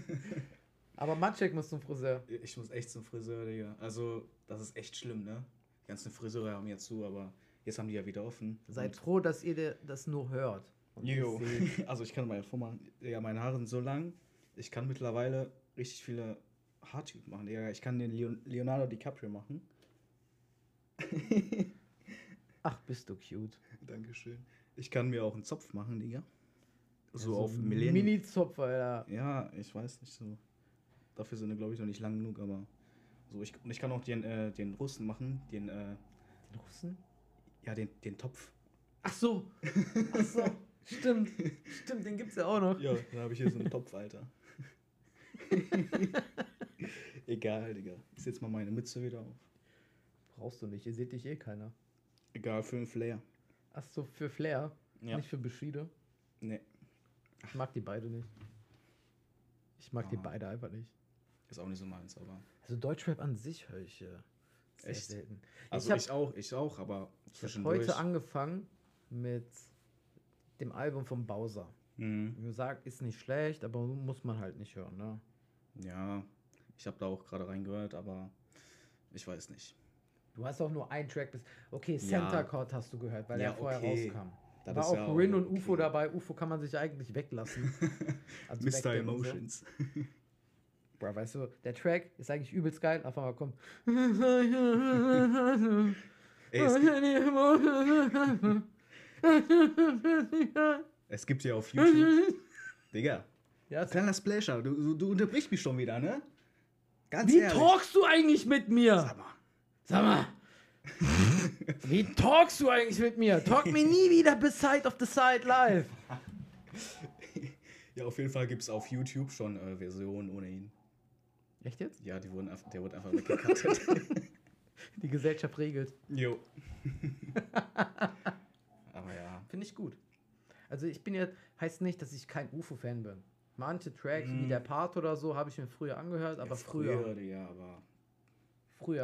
Aber Matschek muss zum Friseur. Ich muss echt zum Friseur, Digga. Also, das ist echt schlimm, ne? Die ganzen Friseure haben ja zu, aber jetzt haben die ja wieder offen. Seid froh, dass ihr das nur hört. Jo. Also ich kann mal vormachen, ja, meine Haare sind so lang, ich kann mittlerweile richtig viele Haartypen machen. Digga. Ich kann den Leon Leonardo DiCaprio machen. Ach, bist du cute. Dankeschön. Ich kann mir auch einen Zopf machen, Digga. So Ja, auf ein Millennium. Mini-Zopf, Alter. Ja, ich weiß nicht so. Dafür sind glaube ich noch nicht lang genug, aber so ich und ich kann auch den äh, den Russen machen, den äh, Den Russen? ja den den Topf. Ach so. Ach so. Stimmt. Stimmt, den gibt's ja auch noch. Ja, da habe ich hier so einen Topf, Alter. Egal, Digga. Ich setz mal meine Mütze wieder auf. Brauchst du nicht, ihr seht dich eh keiner. Egal, für einen Flair. Ach so, für Flair, Ja. nicht für Bushido. Nee, Ich mag die beide nicht. Ich mag die Ah. beide einfach nicht. ist auch nicht so meins, aber. Also Deutschrap an sich höre ich äh, sehr Echt? selten. Also hab- ich, auch, ich auch, aber Ich habe heute angefangen mit dem Album von Bowser. Mhm. Wie gesagt, ist nicht schlecht, aber muss man halt nicht hören, ne? Ja, ich habe da auch gerade reingehört, aber ich weiß nicht. Du hast auch nur einen Track bis. Okay, Ja. Center Chord hast du gehört, weil Ja, er vorher okay. rauskam. Das War auch ja Rin und UFO okay. dabei. UFO kann man sich eigentlich weglassen. Also Mr. so. Emotions. Bro, weißt du, der Track ist eigentlich übelst geil. Auf einmal kommt. Ey, es, gibt, es gibt ja auf YouTube. Digga, ja, kleiner Splasher, du, du, unterbrichst mich schon wieder, ne? Ganz wie ehrlich. talkst du eigentlich mit mir? Sag mal. Sag mal. Wie talkst du eigentlich mit mir? Talk mir nie wieder beside of the side live. Ja, auf jeden Fall gibt es auf YouTube schon äh, Versionen ohne ihn. Echt jetzt? Ja, die wurden der wurde einfach weggekattet. Die Gesellschaft regelt. jo. Ja. Finde ich gut. Also ich bin ja, heißt nicht, dass ich kein UFO-Fan bin. Manche Tracks, wie Mhm. der Part oder so, habe ich mir früher angehört, aber ja, früher, früher, Digga, aber.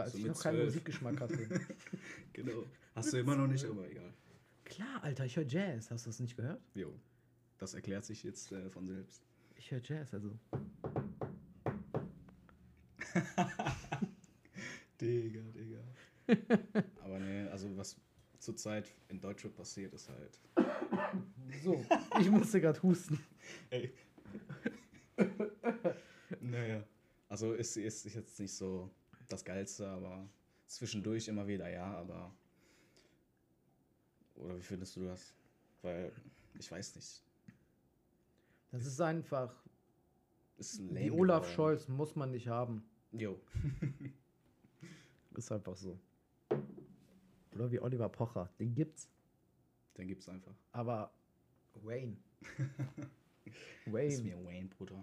als so ich noch keinen 12. Musikgeschmack hatte. Genau. Hast du immer noch nicht, aber egal. Klar, Alter, ich höre Jazz. Hast du das nicht gehört? Jo. Das erklärt sich jetzt äh, von selbst. Ich höre Jazz, also. Digga, Digga. aber nee, also was zurzeit in Deutschland passiert, ist halt. So, ich musste gerade husten. Ey. naja. Also ist, ist jetzt nicht so das Geilste, aber zwischendurch immer wieder ja, aber. Oder wie findest du das? Weil, ich weiß nicht. Das ist einfach, Ist lame Olaf. Scholz muss man nicht haben. Jo. Ist einfach so. Oder wie Oliver Pocher, den gibt's. Den gibt's einfach. Aber Wayne. Ist Wayne. mir Wayne, Bruder.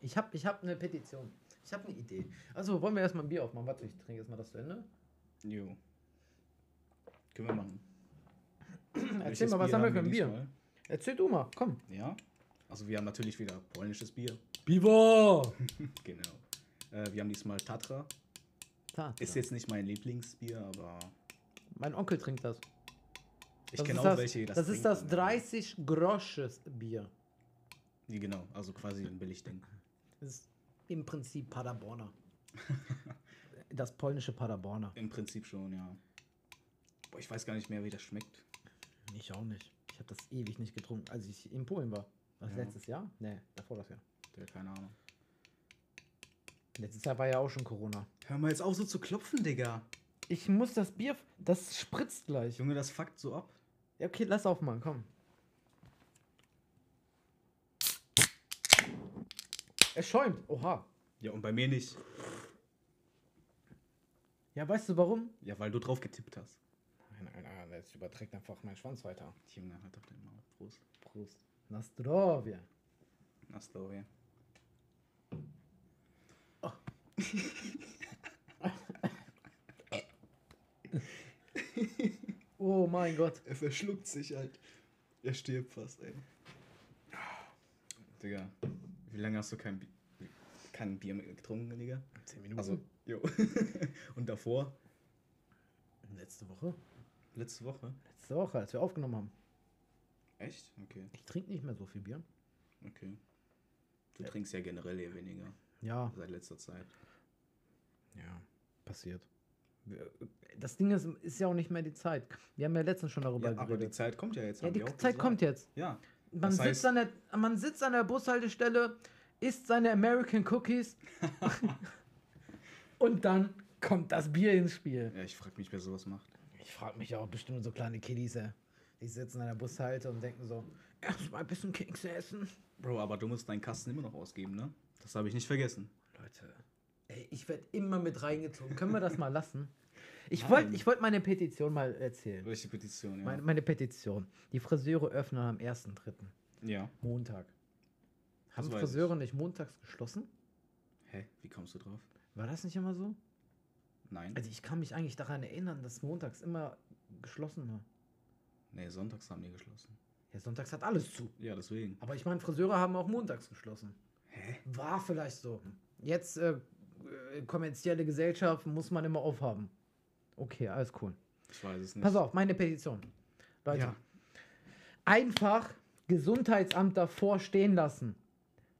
Ich habe ich hab eine Petition. Ich habe eine Idee. Also wollen wir erstmal ein Bier aufmachen. Warte, ich trinke erstmal das zu Ende. Jo. Können wir machen. Erzähl Welches mal, was haben wir für ein Bier? diesmal? Erzähl du mal, komm. Ja. Also wir haben natürlich wieder polnisches Bier. Biber! Genau. Äh, wir haben diesmal Tatra. Da, Ist jetzt nicht mein Lieblingsbier, aber Mein Onkel trinkt das. ich kenne auch das, welche, die das Das ist das trinken. 30 Grosches Bier. Die, genau, also quasi ein Billigding. Das ist im Prinzip Paderborner. das polnische Paderborner. Im Prinzip schon, ja. Boah, ich weiß gar nicht mehr, wie das schmeckt. Ich auch nicht. Ich habe das ewig nicht getrunken, als ich in Polen war. Was Ja. letztes Jahr? Nee, davor das Jahr. Ja, keine Ahnung. Letztes Jahr war ja auch schon Corona. Hör mal jetzt auf so zu klopfen, Digga. Ich muss das Bier, das spritzt gleich. Junge, das fuckt so ab. Ja, okay, lass aufmachen, komm. Es schäumt. Oha. Ja, und bei mir nicht. Ja, weißt du warum? Ja, weil du drauf getippt hast. Nein, nein, nein, jetzt überträgt einfach mein Schwanz weiter. Junge, halt auf den Maul. Prost. Prost. Nastrovia. Astoria. Oh mein Gott. Er verschluckt sich halt. Er stirbt fast, ey. Digga, wie lange hast du kein, Bi kein Bier mehr getrunken, Digga? Zehn Minuten. Also, jo. und davor? letzte Woche. Letzte Woche? Letzte Woche, als wir aufgenommen haben. Echt? Okay, Ich trinke nicht mehr so viel Bier. okay. Du trinkst ja generell eher weniger Ja. seit letzter Zeit. Ja, passiert. Das Ding ist, ist ja auch nicht mehr die Zeit. Wir haben ja letztens schon darüber Ja, aber die geredet. Zeit kommt ja jetzt. Ja, die auch Zeit kommt jetzt. Ja. Man sitzt, heißt- an der, man sitzt an der Bushaltestelle, isst seine American Cookies und dann kommt das Bier ins Spiel. Ja, ich frage mich, wer sowas macht. Ich frage mich auch bestimmt so kleine Kiddies, ey. Die sitzen an der Bushalte und denken so, erstmal ein bisschen Kekse essen. Bro, aber du musst deinen Kasten immer noch ausgeben, ne? Das habe ich nicht vergessen. Leute, ey, ich werde immer mit reingezogen. Können wir das mal lassen? Ich wollte ich wollt meine Petition mal erzählen. Welche Petition, ja? Meine, meine Petition. Die Friseure öffnen am 1.3. ja. Montag. Haben weiß Friseure nicht montags geschlossen? Hä? Wie kommst du drauf? War das nicht immer so? Nein. Also ich kann mich eigentlich daran erinnern, dass montags immer geschlossen war. Nee, sonntags haben die geschlossen. Ja, sonntags hat alles zu. Ja, deswegen. Aber ich meine, Friseure haben auch montags geschlossen. Hä? War vielleicht so. Jetzt äh, äh, kommerzielle Gesellschaft muss man immer aufhaben. Okay, alles cool. Ich weiß es nicht. Pass auf, meine Petition. Leute, Ja. einfach Gesundheitsamt davor stehen lassen.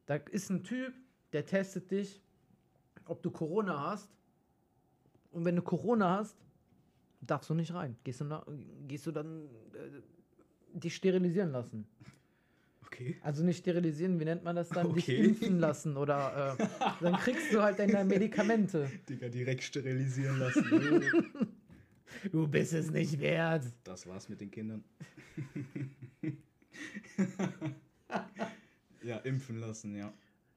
Da ist ein Typ, der testet dich, ob du Corona hast. Und wenn du Corona hast, darfst du nicht rein. Gehst du, na, gehst du dann äh, dich sterilisieren lassen. Okay. Also nicht sterilisieren, wie nennt man das dann? Dich Okay. impfen lassen oder äh, dann kriegst du halt deine Medikamente. Digga, direkt sterilisieren lassen. Du bist es nicht wert. das war's mit den Kindern. ja, impfen lassen, ja.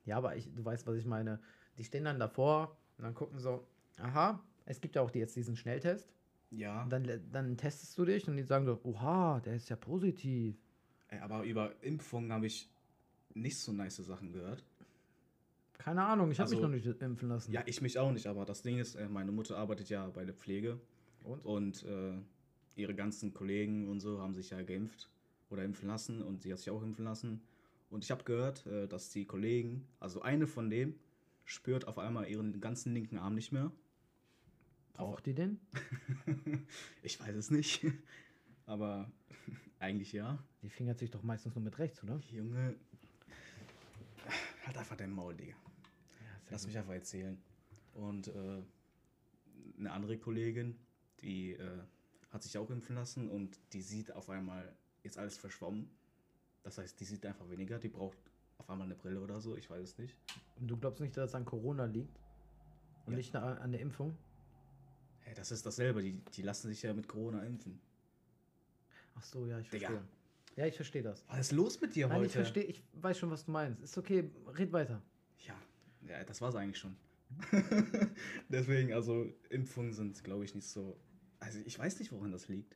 Ja, aber ich, du weißt, was ich meine. Die stehen dann davor und dann gucken so, aha, es gibt ja auch die, jetzt diesen Schnelltest. Ja, dann, dann testest du dich und die sagen so, oha, der ist ja positiv. Aber über Impfungen habe ich nicht so nice Sachen gehört. Keine Ahnung, ich habe mich Also- noch nicht impfen lassen. Ja, ich mich auch nicht, aber das Ding ist, äh, meine Mutter arbeitet ja bei der Pflege Und? und äh, ihre ganzen Kollegen und so haben sich ja geimpft oder impfen lassen und sie hat sich auch impfen lassen. Und ich habe gehört, äh, dass die Kollegen, also eine von dem, spürt auf einmal ihren ganzen linken Arm nicht mehr. Braucht die den? ich weiß es nicht, aber eigentlich ja. Die fingert sich doch meistens nur mit rechts, oder? Junge, halt einfach dein Maul, Digga. Ja, Lass mich einfach erzählen. Und äh, eine andere Kollegin, die äh, hat sich auch impfen lassen und die sieht auf einmal jetzt alles verschwommen. Das heißt, die sieht einfach weniger, die braucht auf einmal eine Brille oder so, ich weiß es nicht. Und du glaubst nicht, dass es an Corona liegt? Und Ja. nicht an der Impfung? Hey, das ist dasselbe, die, die lassen sich ja mit Corona impfen. Ach so, ja, ich Digga. verstehe. Ja, ich verstehe das. Was ist los mit dir Nein, heute? ich verstehe, ich weiß schon, was du meinst. Ist okay, red weiter. Ja, ja, das war's eigentlich schon. Deswegen, also Impfungen sind, glaube ich, nicht so. Also ich weiß nicht, woran das liegt.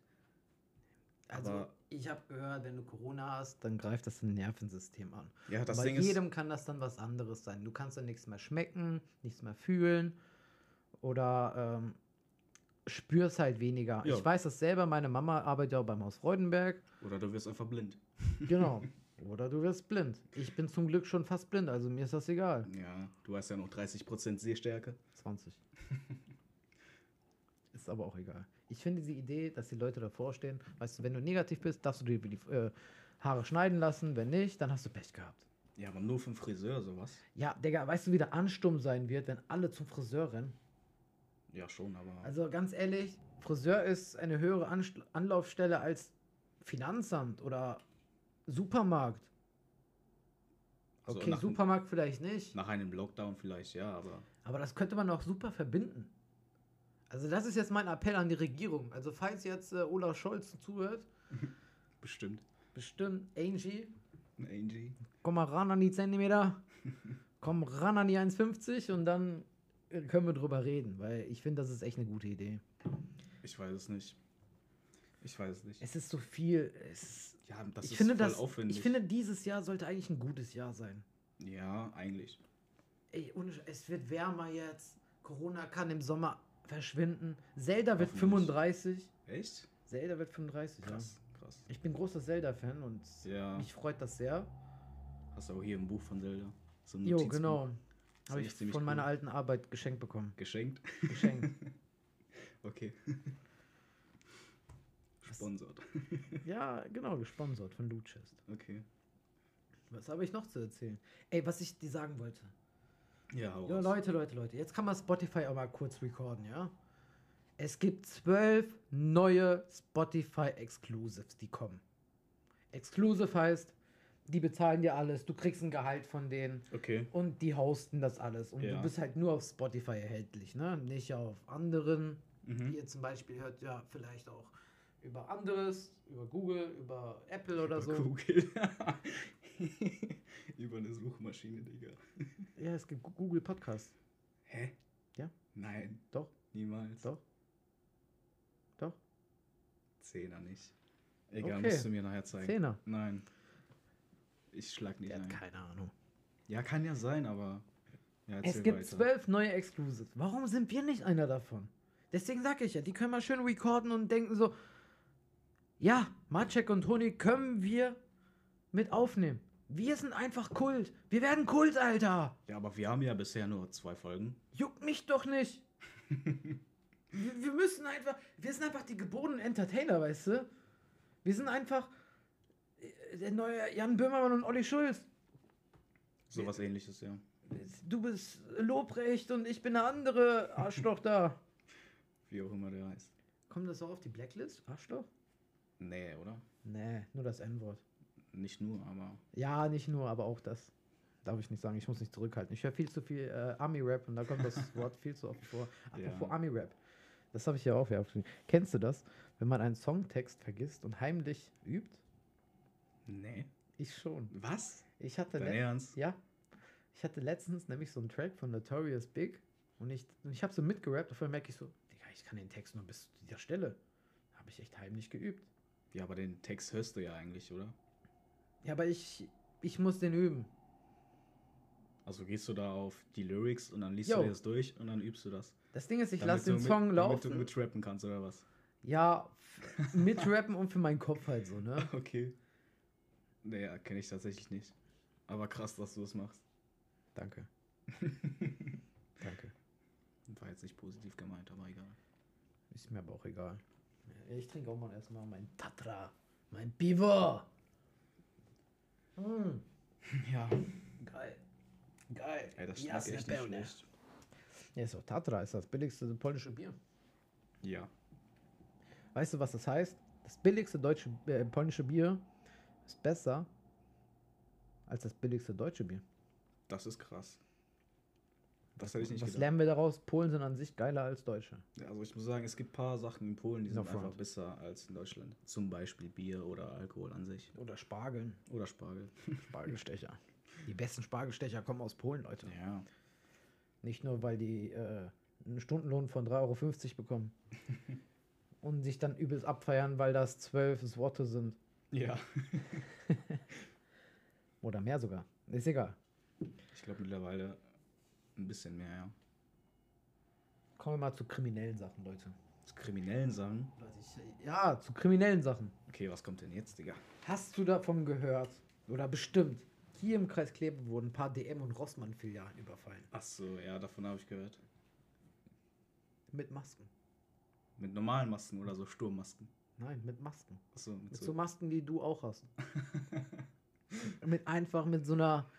Also, Aber- ich habe gehört, wenn du Corona hast, dann greift das ein Nervensystem an. Ja, das Bei Ding ist, jedem kann das dann was anderes sein. Du kannst dann nichts mehr schmecken, nichts mehr fühlen oder ähm, spürst halt weniger. Ja. Ich weiß das selber, meine Mama arbeitet ja auch beim Haus Freudenberg. oder du wirst einfach blind. Genau. oder du wirst blind. Ich bin zum Glück schon fast blind, also mir ist das egal. Ja, du hast ja noch 30% Sehstärke. 20. ist aber auch egal. Ich finde diese Idee, dass die Leute davor stehen, weißt du, wenn du negativ bist, darfst du dir die äh, Haare schneiden lassen. Wenn nicht, dann hast du Pech gehabt. Ja, aber nur vom Friseur sowas. Ja, Digga, weißt du, wie der Ansturm sein wird, wenn alle zum Friseur rennen? Ja, schon, aber. Also ganz ehrlich, Friseur ist eine höhere Anst Anlaufstelle als Finanzamt oder Supermarkt. Also Okay, Supermarkt vielleicht nicht, nach einem Lockdown vielleicht, ja, aber. aber das könnte man auch super verbinden. Also das ist jetzt mein Appell an die Regierung. Also falls jetzt äh, Olaf Scholz zuhört, Bestimmt. bestimmt Angie, Angie. komm mal ran an die Zentimeter, komm ran an die 1,50 und dann können wir drüber reden, weil ich finde, das ist echt eine gute Idee. Ich weiß es nicht. Ich weiß es nicht. Es ist so viel. Es Ja, das ich ist finde, voll das, aufwendig. ich finde, dieses Jahr sollte eigentlich ein gutes Jahr sein. ja, eigentlich. Ey, es wird wärmer jetzt. Corona kann im Sommer verschwinden. Zelda wird Hoffentlich. 35. Echt? Zelda wird 35, Krass, krass. ja. Ich bin großer Zelda-Fan und Ja. mich freut das sehr. Hast du auch hier ein Buch von Zelda? So ein Jo, genau. Habe ich ziemlich von meiner cool. alten Arbeit geschenkt bekommen. Geschenkt? Geschenkt. Okay. Sponsort. ja, genau, gesponsert von Loot Chest. Okay. Was habe ich noch zu erzählen? Ey, was ich dir sagen wollte. Ja, Ja. Leute, Leute, Leute, jetzt kann man Spotify auch mal kurz recorden, ja? Es gibt zwölf neue Spotify Exclusives, die kommen. Exclusive heißt, die bezahlen dir alles, du kriegst ein Gehalt von denen Okay. und die hosten das alles. Und Ja. du bist halt nur auf Spotify erhältlich, ne? Nicht auf anderen. Mhm. Ihr zum Beispiel hört ja vielleicht auch über anderes, über Google, über Apple oder so. Google. Über eine Suchmaschine, Digga. Ja, es gibt Google Podcast. Hä? Ja. Nein. Doch. Niemals. Doch. Doch. Zehner nicht. Egal, Okay. musst du mir nachher zeigen. Zehner. Nein. Ich schlag nicht Der hat ein. keine Ahnung. Ja, kann ja sein, aber. Ja, Es gibt weiter. zwölf neue Exclusives. Warum sind wir nicht einer davon? Deswegen sage ich ja, die können mal schön recorden und denken so, ja, Maciek und Toni können wir mit aufnehmen. Wir sind einfach Kult. Wir werden Kult, Alter. Ja, aber wir haben ja bisher nur zwei Folgen. Juckt mich doch nicht. wir, wir müssen einfach, wir sind einfach die geborenen Entertainer, weißt du? Wir sind einfach der neue Jan Böhmermann und Olli Schulz. Sowas ähnliches, ja. Du bist Lobrecht und ich bin der andere Arschloch da. Wie auch immer der heißt. Kommt das auch auf die Blacklist? Arschloch? Nee, oder? Nee, nur das N-Wort. Nicht nur, aber. Ja, nicht nur, aber auch das. Darf ich nicht sagen, ich muss nicht zurückhalten. Ich höre viel zu viel äh, Army-Rap und da kommt das Wort viel zu oft vor. Apropos Ja. Army-Rap. Das habe ich ja auch aufgeschrieben. Kennst du das, wenn man einen Songtext vergisst und heimlich übt? Nee. Ich schon. Was? Ich hatte, Dein Ernst? ja, ich hatte letztens nämlich so einen Track von Notorious Big und ich, und ich habe so mitgerappt und vorher merke ich so, Digga, ich kann den Text nur bis zu dieser Stelle. Habe ich echt heimlich geübt. Ja, aber den Text hörst du ja eigentlich, oder? Ja, aber ich, ich muss den üben. Also gehst du da auf die Lyrics und dann liest Jo. du das durch und dann übst du das. Das Ding ist, ich Damit lasse den mit- Song Damit laufen. du mitrappen kannst, oder was? Ja, mitrappen und für meinen Kopf halt so, ne? Okay. Naja, kenne ich tatsächlich nicht. Aber krass, dass du das machst. Danke. Danke. War jetzt nicht positiv gemeint, aber egal. Ist mir aber auch egal. Ich trinke auch mal erstmal mein Tatra. Mein Biber. Mm, Ja. geil. Geil. Ey, das schmeckt echt nicht pełne. schlecht. Ja, ist doch Tatra, ist das billigste polnische Bier. Ja. Weißt du, was das heißt? Das billigste deutsche, äh, polnische Bier ist besser als das billigste deutsche Bier. Das ist krass. Das hätte ich nicht Was gedacht. lernen wir daraus? Polen sind an sich geiler als Deutsche. Ja, Also ich muss sagen, es gibt ein paar Sachen in Polen, die No sind einfach front. besser als in Deutschland. Zum Beispiel Bier oder Alkohol an sich. Oder Spargeln. Oder Spargel. Spargelstecher. Die besten Spargelstecher kommen aus Polen, Leute. Ja. Nicht nur, weil die äh, einen Stundenlohn von 3,50 Euro bekommen. und sich dann übelst abfeiern, weil das zwölf Worte sind. Ja. Oder mehr sogar. Ist egal. Ich glaube mittlerweile ein bisschen mehr, ja. Kommen wir mal zu kriminellen Sachen, Leute. Zu kriminellen Sachen. Ja, zu kriminellen Sachen. Okay, was kommt denn jetzt, Digga? Hast du davon gehört? Oder bestimmt. Hier im Kreis Kleve wurden ein paar DM- und Rossmann-Filialen überfallen. Ach so, ja, davon habe ich gehört. Mit Masken. Mit normalen Masken oder so Sturmmasken. Nein, mit Masken. So, mit Mit so. so Masken, die du auch hast. mit einfach mit so einer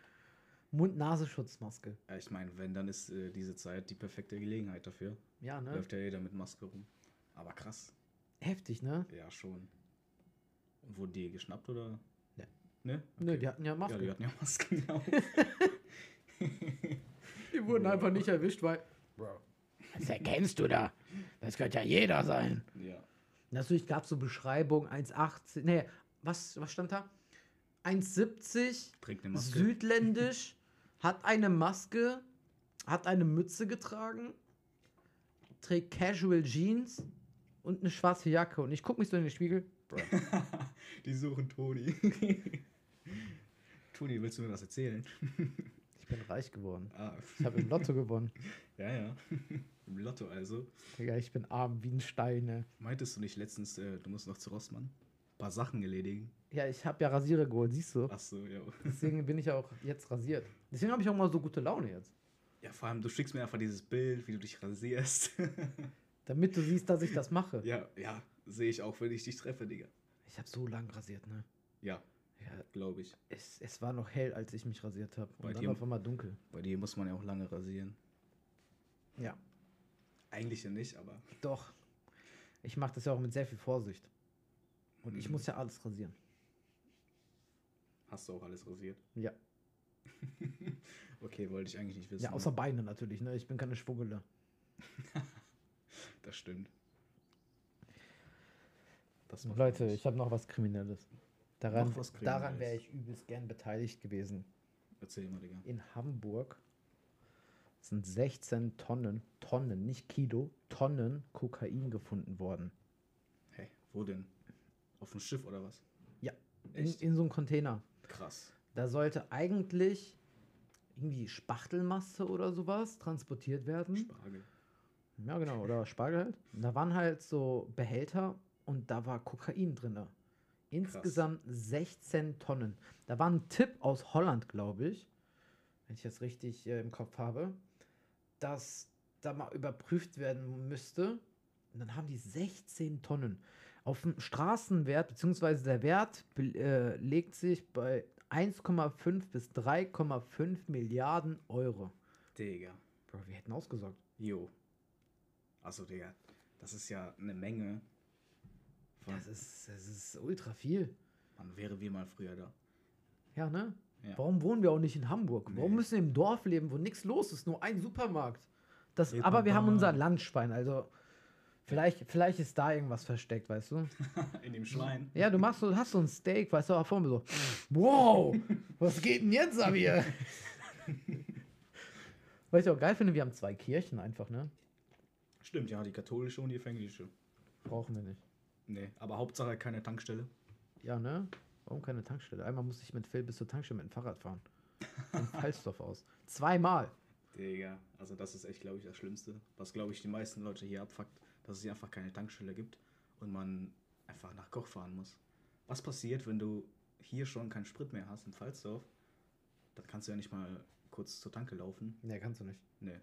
Mund-Nasenschutzmaske. Ja, ich meine, wenn, dann ist äh, diese Zeit die perfekte Gelegenheit dafür. Ja, ne? Läuft ja jeder mit Maske rum. Aber krass. Heftig, ne? Ja, schon. Und wurden die geschnappt oder? Ne. Ne? Nö, Okay. die hatten ja Ja, Masken. die hatten ja Masken auf. Die wurden einfach nicht erwischt, weil. Bro. Das erkennst du da. Das könnte ja jeder sein. ja. Natürlich gab es so Beschreibungen 1,80. Nee, was, was stand da? 1,70, Trägt eine Maske. südländisch, hat eine Maske, hat eine Mütze getragen, trägt Casual Jeans und eine schwarze Jacke. Und ich gucke mich so in den Spiegel. Die suchen Toni. Toni, willst du mir was erzählen? Ich bin reich geworden. Ah, Ich habe im Lotto gewonnen. ja, ja. Im Lotto also. Digga, ich bin arm wie ein Stein. Ne? Meintest du nicht letztens, äh, du musst noch zu Rossmann? Ein paar Sachen erledigen? Ja, ich habe ja Rasierer geholt, siehst du? Ach so, ja. Deswegen bin ich auch jetzt rasiert. Deswegen habe ich auch mal so gute Laune jetzt. Ja, vor allem, du schickst mir einfach dieses Bild, wie du dich rasierst. Damit du siehst, dass ich das mache. ja, ja, sehe ich auch, wenn ich dich treffe, Digga. Ich habe so lang rasiert, ne? Ja, Ja, glaube ich. es, es war noch hell, als ich mich rasiert habe. Bei Und dann dir- auf einmal dunkel. Bei dir muss man ja auch lange rasieren. Ja, Eigentlich ja nicht, aber. doch. Ich mache das ja auch mit sehr viel Vorsicht. Und ich Mhm. muss ja alles rasieren. Hast du auch alles rasiert? Ja. Okay, wollte ich eigentlich nicht wissen. Ja, außer Beine natürlich, ne? Ich bin keine Schwuggele. Das stimmt. Das Leute, ich habe noch was Kriminelles. Daran, daran wäre ich übelst gern beteiligt gewesen. Erzähl mal, Digga. In Hamburg sind 16 Tonnen, Tonnen, nicht Kilo, Tonnen Kokain gefunden worden. Hey, wo denn? Auf dem Schiff oder was? Ja, in, in so einem Container. Krass. Da sollte eigentlich irgendwie Spachtelmasse oder sowas transportiert werden. Spargel. Ja, genau, oder Spargel halt. Und da waren halt so Behälter und da war Kokain drin. Insgesamt 16 Tonnen. Da war ein Tipp aus Holland, glaube ich, wenn ich das richtig äh, im Kopf habe, dass da mal überprüft werden müsste. Und dann haben die 16 Tonnen. Auf dem Straßenwert, beziehungsweise der Wert äh, legt sich bei 1,5 bis 3,5 Milliarden Euro. Digga. Bro, wir hätten ausgesorgt. Jo. Also, Digga, das ist ja eine Menge. Das ist, das ist ultra viel. man wäre wie mal früher da. Ja, ne? Ja. Warum wohnen wir auch nicht in Hamburg? Warum Nee. müssen wir im Dorf leben, wo nichts los ist? Nur ein Supermarkt. Das, Hey, aber wir haben unser Landschwein, also vielleicht, vielleicht ist da irgendwas versteckt, weißt du? In dem Schwein. Ja, du machst so, hast so ein Steak, weißt du, aber vor mir so, wow, was geht denn jetzt ab hier? Was ich auch geil finde, wir haben zwei Kirchen einfach, ne? Stimmt, ja, die katholische und die evangelische. Brauchen wir nicht. Nee, aber Hauptsache keine Tankstelle. Ja, ne? Warum keine Tankstelle? Einmal musste ich mit Phil bis zur Tankstelle mit dem Fahrrad fahren. Von Falsdorf aus. Zweimal. Digga, also das ist echt, glaube ich, das Schlimmste. Was, glaube ich, die meisten Leute hier abfuckt, dass es hier einfach keine Tankstelle gibt und man einfach nach Koch fahren muss. Was passiert, wenn du hier schon keinen Sprit mehr hast in Pfalzdorf? Dann kannst du ja nicht mal kurz zur Tanke laufen. Ne, kannst du nicht. Nee.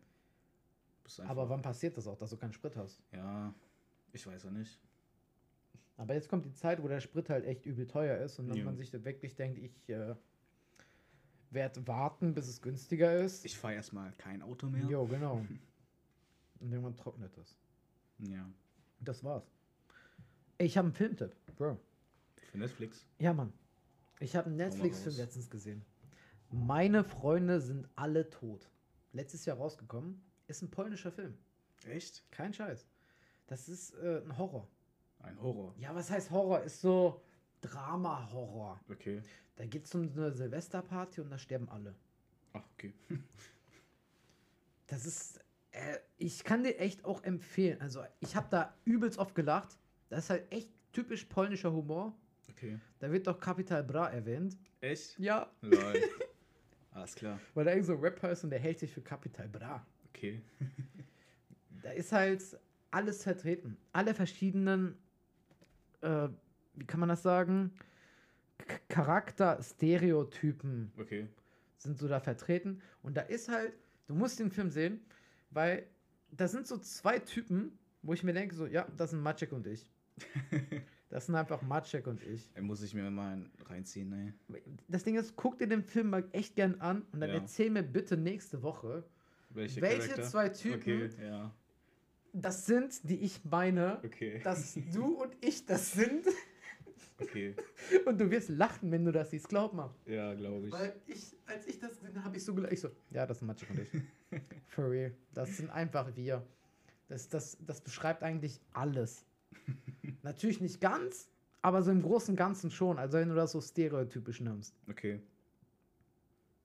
Aber wann passiert das auch, dass du keinen Sprit hast? Ja, ich weiß ja nicht. Aber jetzt kommt die Zeit, wo der Sprit halt echt übel teuer ist und Ja. man sich wirklich denkt, ich äh, werde warten, bis es günstiger ist. Ich fahre erstmal kein Auto mehr. Jo, genau. Und irgendwann trocknet das. Ja. Das war's. Ich habe einen Filmtipp, Bro. Für Netflix. Ja, Mann. Ich habe einen Netflix-Film letztens gesehen. Meine Freunde sind alle tot. Letztes Jahr rausgekommen. Ist ein polnischer Film. Echt? Kein Scheiß. Das ist äh, ein Horror. Ein Horror. Ja, was heißt Horror? Ist so Drama-Horror. Okay. Da geht es um eine Silvesterparty und da sterben alle. Ach, okay. Das ist. Äh, ich kann dir echt auch empfehlen. Also, ich habe da übelst oft gelacht. Das ist halt echt typisch polnischer Humor. Okay. Da wird doch Capital Bra erwähnt. Echt? Ja. Lol. Alles klar. Weil da irgend so ein Rapper ist und der hält sich für Capital Bra. Okay. Da ist halt alles vertreten. Alle verschiedenen, äh, wie kann man das sagen? K Charakter-Stereotypen Okay. sind so da vertreten. Und da ist halt, du musst den Film sehen, weil da sind so zwei Typen, wo ich mir denke, so, ja, das sind Maciek und ich. Das sind einfach Maciek und ich. Muss ich mir mal reinziehen, ne? Das Ding ist, guck dir den Film mal echt gern an und dann Ja. erzähl mir bitte nächste Woche, Welche, welche zwei Typen Okay, ja. Das sind, die ich meine, Okay. dass du und ich das sind. Okay. Und du wirst lachen, wenn du das siehst, glaub mal. Ja, glaube ich. Weil ich, als ich das gesehen habe, ich so gelacht. Ich so, ja, das sind Maciek und ich. For real. Das sind einfach wir. Das, das, das beschreibt eigentlich alles. Natürlich nicht ganz, aber so im Großen und Ganzen schon. Also wenn du das so stereotypisch nimmst. Okay.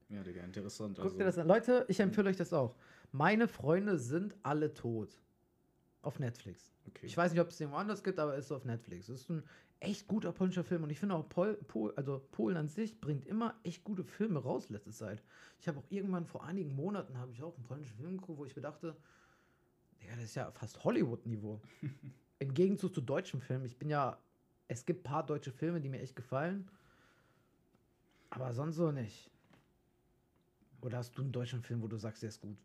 Ja, Digga, interessant. Guckt also, dir das an. Leute, ich empfehle euch das auch. Meine Freunde sind alle tot. Auf Netflix. Okay. Ich weiß nicht, ob es irgendwo anders gibt, aber es ist auf Netflix. Es ist ein echt guter polnischer Film und ich finde auch Pol, Pol, also Polen an sich bringt immer echt gute Filme raus letzte Zeit. Ich habe auch irgendwann vor einigen Monaten habe ich auch einen polnischen Film geguckt, wo ich mir dachte, Digga, das ist ja fast Hollywood-Niveau. Im Gegenzug zu deutschen Filmen. Ich bin ja, es gibt ein paar deutsche Filme, die mir echt gefallen, aber sonst so nicht. Oder hast du einen deutschen Film, wo du sagst, der ist gut?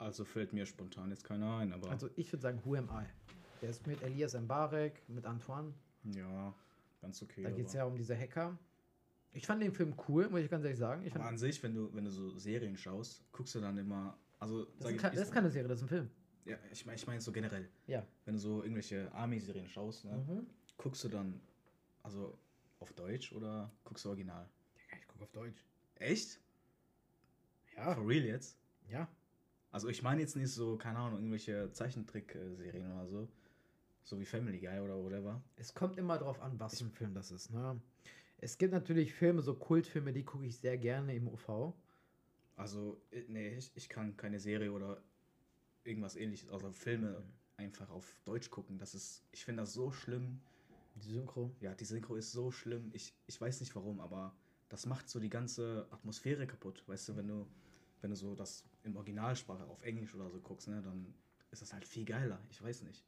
Also fällt mir spontan jetzt keiner ein, aber. Also ich würde sagen, Who Am I? Der ist mit Elias Mbarek, mit Antoine. ja, ganz okay. Da geht es ja um diese Hacker. Ich fand den Film cool, muss ich ganz ehrlich sagen. Ich Aber an sich, wenn du, wenn du so Serien schaust, guckst du dann immer. Also, das, ist ich, das ist keine Serie, das ist ein Film. Ja, ich meine ich mein so generell. Ja. Wenn du so irgendwelche Army-Serien schaust, ne, Mhm. guckst du dann also auf Deutsch oder guckst du original? Ich gucke auf Deutsch. Echt? Ja. For real jetzt? Ja. Also ich meine jetzt nicht so, keine Ahnung, irgendwelche Zeichentrick-Serien oder so. So wie Family Guy oder whatever. Es kommt immer drauf an, was für ein Film das ist. Ne? Es gibt natürlich Filme, so Kultfilme, die gucke ich sehr gerne im UV. Also, äh, nee, ich, ich kann keine Serie oder irgendwas ähnliches, also Filme einfach auf Deutsch gucken. Das ist, ich finde das so schlimm. Die Synchro. Ja, die Synchro ist so schlimm. Ich, ich weiß nicht warum, aber das macht so die ganze Atmosphäre kaputt. Weißt du, wenn du, wenn du so das in Originalsprache auf Englisch oder so guckst, ne, dann ist das halt viel geiler. Ich weiß nicht.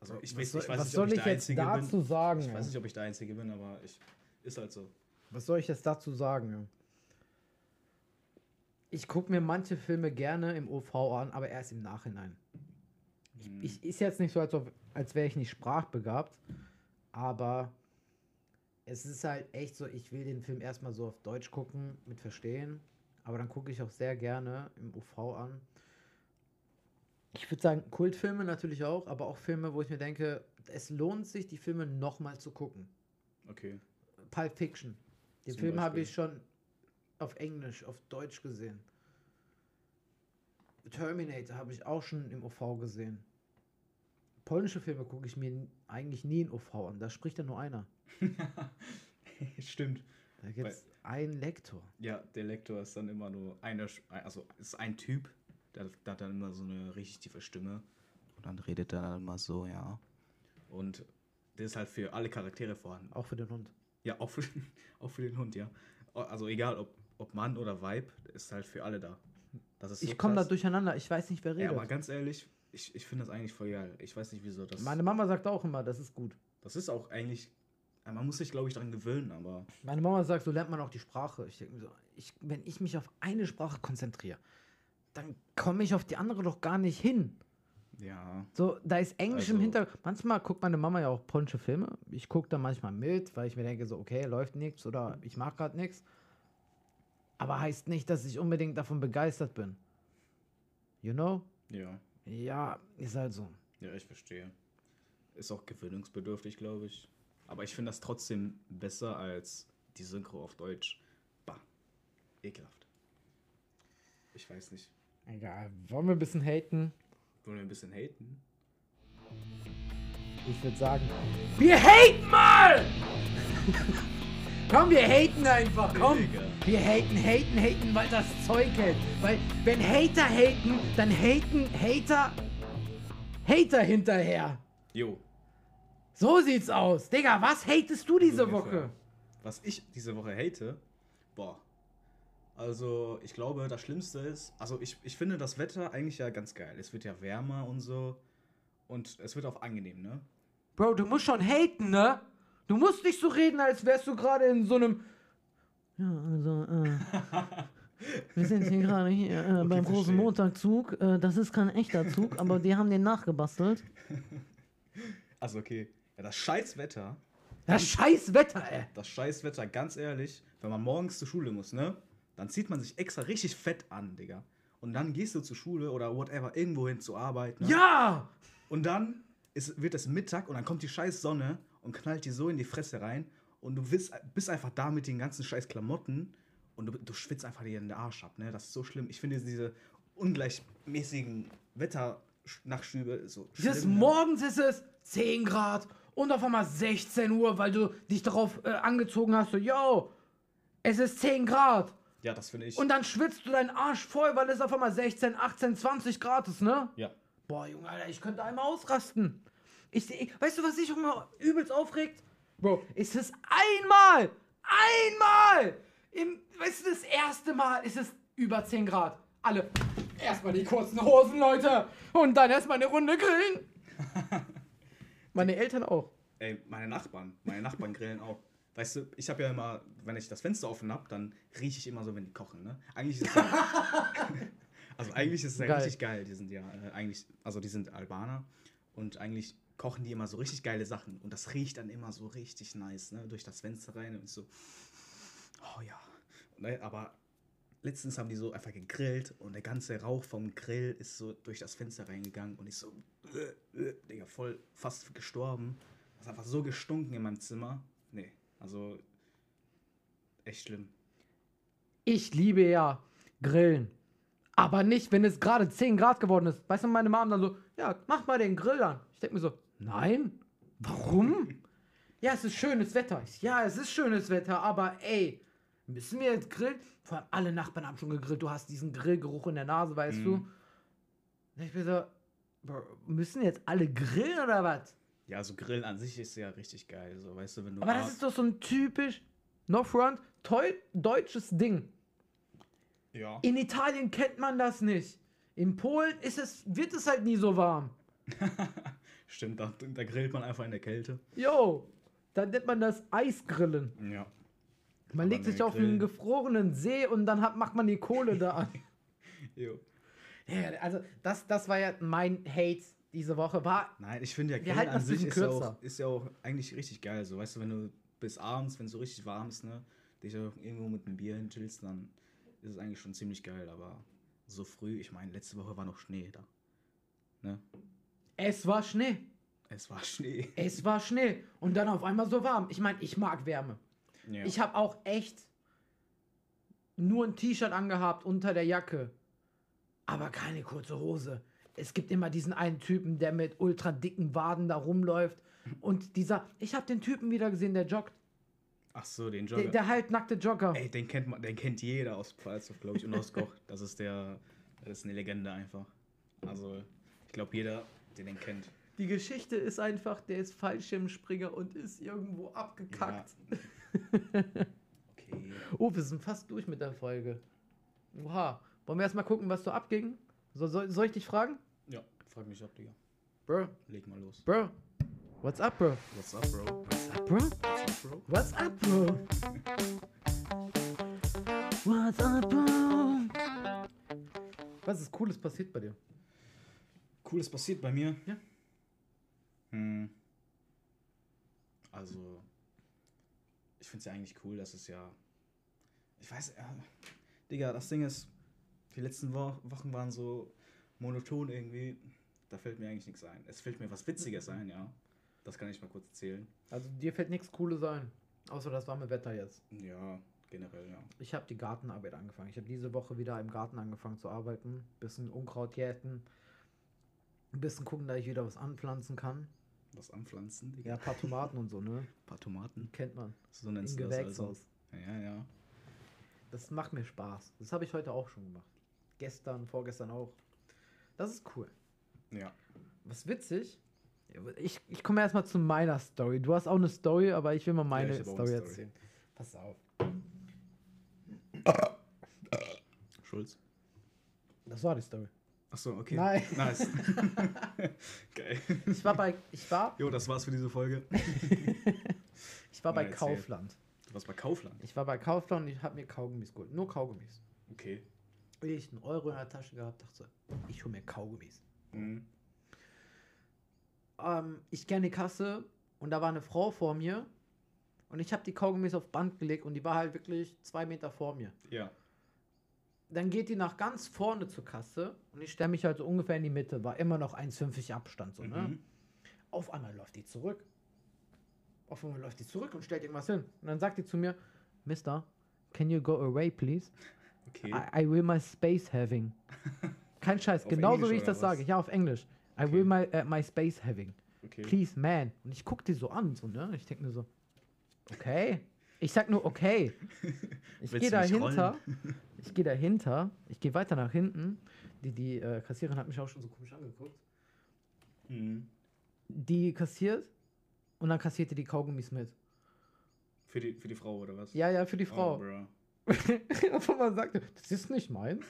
Also ich was weiß, ich weiß was nicht, soll ob ich ich jetzt dazu bin. sagen? Ich weiß nicht, ob ich der Einzige bin, aber ich ist halt so. Was soll ich jetzt dazu sagen? Ich gucke mir manche Filme gerne im OV an, aber erst im Nachhinein. Hm. Ich, ist jetzt nicht so, als, als wäre ich nicht sprachbegabt, aber es ist halt echt so, ich will den Film erstmal so auf Deutsch gucken, mit Verstehen, aber dann gucke ich auch sehr gerne im UV an. Ich würde sagen, Kultfilme natürlich auch, aber auch Filme, wo ich mir denke, es lohnt sich, die Filme nochmal zu gucken. Okay. Pulp Fiction. Den Zum Film habe ich schon auf Englisch, auf Deutsch gesehen. Terminator habe ich auch schon im OV gesehen. Polnische Filme gucke ich mir eigentlich nie in OV an. Da spricht ja nur einer. Stimmt. Da gibt es einen Lektor. Ja, der Lektor ist dann immer nur einer, also ist ein Typ, der, der hat dann immer so eine richtig tiefe Stimme. Und dann redet er dann immer so, ja. Und der ist halt für alle Charaktere vorhanden. Auch für den Hund. Ja, auch für, auch für den Hund, ja. Also egal, ob, ob Mann oder Weib, ist halt für alle da. Das ist so ich komme da durcheinander. Ich weiß nicht, wer Ja, redet. aber ganz ehrlich, ich, ich finde das eigentlich voll geil. Ich weiß nicht, wieso das. Meine Mama sagt auch immer, das ist gut. das ist auch eigentlich. Man muss sich, glaube ich, daran gewöhnen, aber. Meine Mama sagt, so lernt man auch die Sprache. Ich denke mir so, ich, wenn ich mich auf eine Sprache konzentriere, dann komme ich auf die andere doch gar nicht hin. Ja. So, da ist Englisch im Also- Hintergrund. Manchmal guckt meine Mama ja auch polnische Filme. Ich gucke da manchmal mit, weil ich mir denke, so, okay, läuft nichts oder ich mag gerade nichts. Aber heißt nicht, dass ich unbedingt davon begeistert bin. You know? Ja. Ja, ist halt so. Ja, ich verstehe. Ist auch gewöhnungsbedürftig, glaube ich. Aber ich finde das trotzdem besser als die Synchro auf Deutsch. Bah. Ekelhaft. Ich weiß nicht. Egal. Wollen wir ein bisschen haten? Wollen wir ein bisschen haten? Ich würde sagen, wir haten mal! komm, wir haten einfach, komm! Wir haten, haten, haten, weil das Zeug hält. Weil, wenn Hater haten, dann haten Hater Hater hinterher. Jo. So sieht's aus. Digga, was hatest du diese ungefähr. Woche? Was ich diese Woche hate, boah. Also, ich glaube, das Schlimmste ist, also ich, ich finde das Wetter eigentlich ja ganz geil. Es wird ja wärmer und so. Und es wird auch angenehm, ne? Bro, du musst schon haten, ne? Du musst nicht so reden, als wärst du gerade in so einem. Ja, also, äh, wir sind hier gerade hier äh, beim verstehe. großen Montagszug. Äh, das ist kein echter Zug, aber die haben den nachgebastelt. Also, okay. Ja, das scheiß Wetter, Das scheiß Wetter, ey. das scheiß Wetter, ganz ehrlich, wenn man morgens zur Schule muss, ne? Dann zieht man sich extra richtig fett an, Digga. Und dann gehst du zur Schule oder whatever, irgendwo hin zur Arbeit, ne? Ja! Und dann ist, wird es Mittag und dann kommt die scheiß Sonne und knallt dir so in die Fresse rein. Und du bist, bist einfach da mit den ganzen scheiß Klamotten und du, du schwitzt einfach dir in den Arsch ab. Ne? Das ist so schlimm. Ich finde diese ungleichmäßigen Wetternachschübe so Des schlimm. ne? Morgens ist es 10 Grad und auf einmal 16 Uhr, weil du dich darauf äh, angezogen hast, so, yo, es ist 10 Grad. Ja, das finde ich. Und dann schwitzt du deinen Arsch voll, weil es auf einmal 16, 18, 20 Grad ist, ne? ja. Boah, Junge, Alter, ich könnte einmal ausrasten. Ich, seh- weißt du, was sich immer übelst aufregt? Bro, ist es einmal, einmal, im, weißt du, das erste Mal ist es über 10 Grad. Alle, erstmal die kurzen Hosen, Leute, und dann erstmal eine Runde grillen. Meine Eltern auch. Ey, meine Nachbarn, meine Nachbarn grillen auch. Weißt du, ich habe ja immer, wenn ich das Fenster offen habe, dann rieche ich immer so, wenn die kochen, ne? Eigentlich ist es ja, Also eigentlich ist es ja Geil. richtig geil. Die sind ja äh, eigentlich, also die sind Albaner und eigentlich kochen die immer so richtig geile Sachen. Und das riecht dann immer so richtig nice, ne? Durch das Fenster rein und so. Oh ja. Ne, aber letztens haben die so einfach gegrillt und der ganze Rauch vom Grill ist so durch das Fenster reingegangen und ich so, äh, äh, Digga, voll fast gestorben. Das ist einfach so gestunken in meinem Zimmer. Nee, also echt schlimm. Ich liebe ja Grillen. Aber nicht, wenn es gerade 10 Grad geworden ist. Weißt du, meine Mom dann so, ja, mach mal den Grill an. Ich denke mir so, nein, warum? ja, es ist schönes Wetter. Ich, ja, es ist schönes Wetter, aber ey, müssen wir jetzt grillen? Vor allem alle Nachbarn haben schon gegrillt. Du hast diesen Grillgeruch in der Nase, weißt du? Und ich bin so, müssen jetzt alle grillen oder was? Ja, so Grillen an sich ist ja richtig geil. So, weißt du, wenn du. Aber das ist doch so ein typisch, no front, toll deutsches Ding. Ja. In Italien kennt man das nicht. In Polen ist es, wird es halt nie so warm. Stimmt, da, da grillt man einfach in der Kälte. Yo, dann nennt man das Eisgrillen. Ja. Man Aber legt sich auf einen gefrorenen See und dann hat, macht man die Kohle da an. Jo. ja, also das, das war ja mein Hate diese Woche. War, Nein, ich finde ja Grillen an sich ist ja, auch, ist ja auch eigentlich richtig geil. So, weißt du, wenn du bis abends, wenn es so richtig warm ist, ne, dich auch irgendwo mit einem Bier hinchillst, dann ist es eigentlich schon ziemlich geil. Aber so früh, ich meine, letzte Woche war noch Schnee da. Ne? Es war Schnee. Es war Schnee. Es war Schnee. Und dann auf einmal so warm. Ich meine, ich mag Wärme. Ja. Ich habe auch echt nur ein T-Shirt angehabt unter der Jacke. Aber keine kurze Hose. Es gibt immer diesen einen Typen, der mit ultra dicken Waden da rumläuft. Und dieser, ich habe den Typen wieder gesehen, der joggt. Ach so, den Der, Jogger. der halbnackte Jogger. Ey, den kennt man, den kennt jeder aus Pfalzdorf, glaube ich, und aus Koch. Das ist der, das ist eine Legende einfach. Also, ich glaube, jeder, den kennt. Die Geschichte ist einfach, der ist Fallschirmspringer und ist irgendwo abgekackt. Okay. Oh, wir sind fast durch mit der Folge. Oha. Wollen wir erstmal gucken, was so abging? So, soll, soll ich dich fragen? Ja, frag mich ab, Digga. Bro, Leg mal los. bro. What's up, bro? What's up, Bro? What's up, bro? What's up, Bro? What's up, bro? What's up, bro? Was ist Cooles passiert bei dir? Cooles passiert bei mir. Ja. Hm. Also, ich finde es ja eigentlich cool, dass es ja. Ich weiß, ja. Digga, das Ding ist, die letzten Wo Wochen waren so monoton irgendwie. Da fällt mir eigentlich nichts ein. Es fällt mir was Witziges ein, ja. Das kann ich mal kurz erzählen. Also dir fällt nichts Cooles ein. Außer das warme Wetter jetzt. Ja, generell, ja. Ich habe die Gartenarbeit angefangen. Ich habe diese Woche wieder im Garten angefangen zu arbeiten. Bisschen Unkraut jäten. Ein bisschen gucken, dass ich wieder was anpflanzen kann. Was anpflanzen, Digga. Ja, ein paar Tomaten und so, ne? Ein paar Tomaten. Kennt man. So Im nennst du das also. Ja, ja. Das macht mir Spaß. Das habe ich heute auch schon gemacht. Gestern, vorgestern auch. Das ist cool. Ja. Was witzig. Ich, ich komme erstmal zu meiner Story. Du hast auch eine Story, aber ich will mal meine auch Story Story. erzählen. Pass auf. Schulz. Das war die Story. Achso, okay. Nein. Nice. Geil. Ich war bei, ich war, Jo, das war's für diese Folge. ich war bei Na, erzähl. Kaufland. Du warst bei Kaufland. Ich war bei Kaufland und ich habe mir Kaugummis geholt. Nur Kaugummis. Okay. Ich einen Euro in der Tasche gehabt, dachte so, ich hole mir Kaugummis. Mhm. ähm, ich gehe in die Kasse und da war eine Frau vor mir und ich habe die Kaugummis auf Band gelegt und die war halt wirklich zwei Meter vor mir. Ja. Dann geht die nach ganz vorne zur Kasse und ich stelle mich halt so ungefähr in die Mitte, war immer noch 1,50 Abstand so, ne? Mhm. Auf einmal läuft die zurück. Auf einmal läuft die zurück und stellt irgendwas hin. Und dann sagt die zu mir, Mister, can you go away, please? Okay. I, I will my space having. Kein Scheiß, genauso wie ich das was? sage. Ja, auf Englisch. I Okay. will my, uh, my space having. okay. Please, man. Und ich guck die so an, so, ne? Ich denke mir so, okay. Ich sag nur, okay. Ich gehe dahinter. Ich gehe dahinter. Ich gehe weiter nach hinten. Die, die äh, Kassiererin hat mich auch schon so komisch angeguckt. Mhm. Die kassiert und dann kassiert die Kaugummis mit. Für, die, für die Frau oder was? Ja, ja, für die Oh, Frau. bro. und man sagte, das ist nicht meins.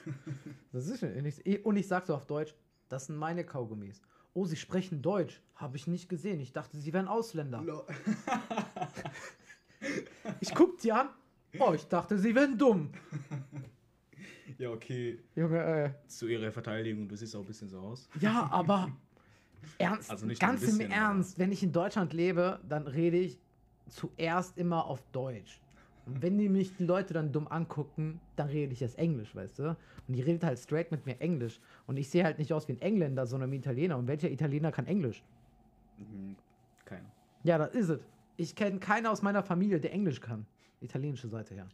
Das ist nicht. ich- Und ich sag so auf Deutsch, das sind meine Kaugummis. Oh, sie sprechen Deutsch. Habe ich nicht gesehen. Ich dachte, sie wären Ausländer. Lo- Ich guck die an. Oh, ich dachte, sie wären dumm. ja, okay. Junge, äh. Zu ihrer Verteidigung, du siehst auch ein bisschen so aus. Ja, aber ernst, Also nicht ganz im bisschen, Ernst, wenn ich in Deutschland lebe, dann rede ich zuerst immer auf Deutsch. Und wenn die mich die Leute dann dumm angucken, dann rede ich erst Englisch, weißt du? Und die redet halt straight mit mir Englisch. Und ich sehe halt nicht aus wie ein Engländer, sondern wie ein Italiener. Und welcher Italiener kann Englisch? Mhm. Keiner. Ja, das ist es. Ich kenne keinen aus meiner Familie, der Englisch kann. Italienische Seite her.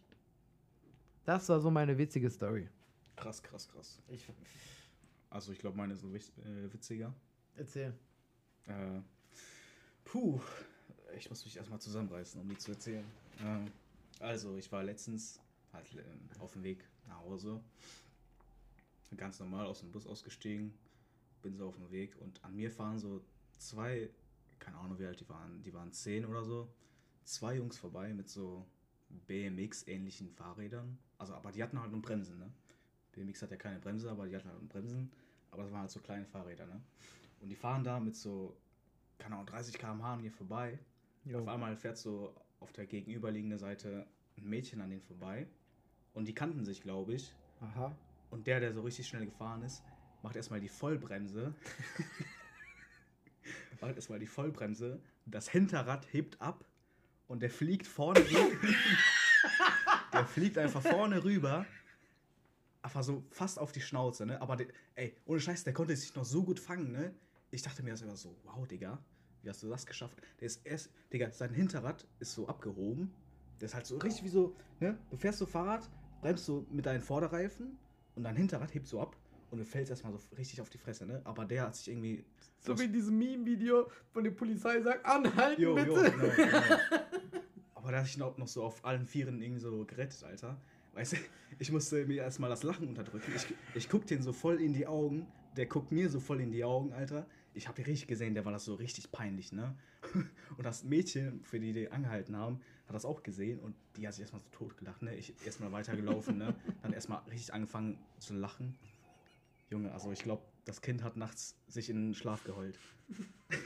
Das war so meine witzige Story. Krass, krass, krass. Ich Also ich glaube, meine ist so witz- äh, witziger. erzähl. Äh, puh, ich muss mich erstmal zusammenreißen, um die zu erzählen. Ähm, also, ich war letztens halt äh, auf dem Weg nach Hause. Ganz normal aus dem Bus ausgestiegen. Bin so auf dem Weg und an mir fahren so zwei, keine Ahnung wie alt die waren, die waren zehn oder so. Zwei Jungs vorbei mit so BMX-ähnlichen Fahrrädern. Also, aber die hatten halt nur Bremsen, ne? BMX hat ja keine Bremse, aber die hatten halt nur Bremsen. Aber es waren halt so kleine Fahrräder, ne? Und die fahren da mit so, keine Ahnung, 30 km/h an mir vorbei. Auf einmal fährt so auf der gegenüberliegenden Seite ein Mädchen an denen vorbei. Und die kannten sich, glaube ich. Aha. Und der, der so richtig schnell gefahren ist, macht erstmal die Vollbremse. macht erstmal die Vollbremse. Das Hinterrad hebt ab und der fliegt vorne rüber. der fliegt einfach vorne rüber. Einfach so fast auf die Schnauze, ne? Aber der, ey, ohne Scheiß, der konnte sich noch so gut fangen, ne? Ich dachte mir das immer so, wow, Digga, wie hast du das geschafft? Der ist erst, Digga, sein Hinterrad ist so abgehoben. Der ist halt so richtig wie so, ne? Du fährst so Fahrrad, bremst so mit deinen Vorderreifen und dein Hinterrad hebt so ab und du fällst erstmal so richtig auf die Fresse, ne? Aber der hat sich irgendwie. So wie in diesem Meme-Video, von der Polizei sagt, anhalten Jo, bitte. jo, genau, genau. Aber der hat sich noch, noch so auf allen Vieren irgendwie so gerettet, Alter. Weißt du, ich musste mir erstmal das Lachen unterdrücken. Ich, ich guck den so voll in die Augen. Der guckt mir so voll in die Augen, Alter. Ich habe richtig gesehen, der war das so richtig peinlich, ne? Und das Mädchen, für die die angehalten haben, hat das auch gesehen und die hat sich erstmal so tot gelacht, ne? Ich erstmal weitergelaufen, ne? Dann erstmal richtig angefangen zu lachen. Junge, also ich glaube, das Kind hat nachts sich in den Schlaf geheult.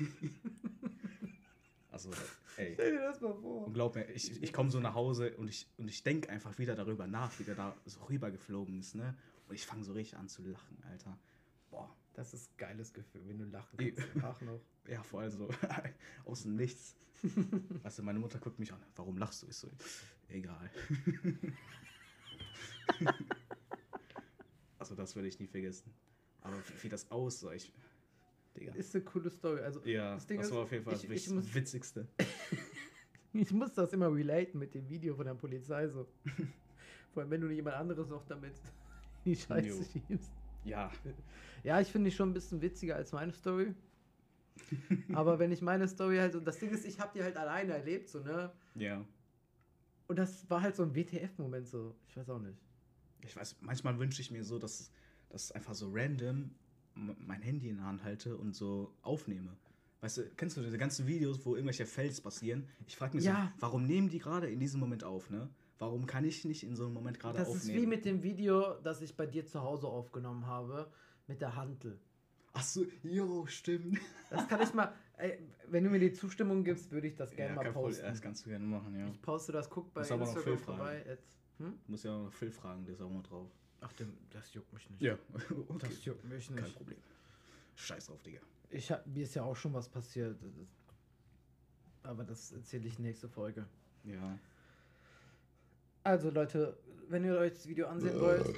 also, ey. Stell dir das mal vor. Und glaub mir, ich, ich komme so nach Hause und ich, und ich denke einfach wieder darüber nach, wie der da so rübergeflogen ist, ne? Und ich fange so richtig an zu lachen, Alter. Boah. Das ist ein geiles Gefühl, wenn du lachen kannst. Ach noch. Ja, vor allem so aus dem Nichts. Weißt du, meine Mutter guckt mich an, warum lachst du? Ich so, egal. also das werde ich nie vergessen. Aber wie, wie das aussah, ich. Digga. Ist eine coole Story. Also, Ja, das Ding das ist, war auf jeden Fall ich- das ich Wichtigste- muss- Witzigste. ich muss das immer relaten mit dem Video von der Polizei so. Vor allem, wenn du jemand anderes noch damit in die Scheiße Jo. schiebst. Ja, Ja, ich finde die schon ein bisschen witziger als meine Story. Aber wenn ich meine Story halt, und das Ding ist, ich habe die halt alleine erlebt, so, ne? ja. Und das war halt so ein WTF-Moment, so. Ich weiß auch nicht. Ich weiß, manchmal wünsche ich mir so, dass, dass einfach so random mein Handy in der Hand halte und so aufnehme. Weißt du, kennst du diese ganzen Videos, wo irgendwelche Fails passieren? Ich frage mich Ja. so, warum nehmen die gerade in diesem Moment auf, ne? Warum kann ich nicht in so einem Moment gerade Das aufnehmen? ist wie mit dem Video, das ich bei dir zu Hause aufgenommen habe, mit der Hantel. Ach so, jo, stimmt. Das kann ich mal, ey, wenn du mir die Zustimmung gibst, würde ich das gerne mal kein Problem. posten. Das kannst du gerne machen, ja. Ich poste das, guck bei Muss Instagram vorbei. At, hm? Du musst ja auch noch Phil fragen, der ist auch mal drauf. Ach, dem, das juckt mich nicht. Ja, Das juckt mich Kein nicht. Problem. Scheiß drauf, Digga. Ich hab, mir ist ja auch schon was passiert. Aber das erzähle ich nächste Folge. Ja. Also Leute, wenn ihr euch das Video ansehen wollt,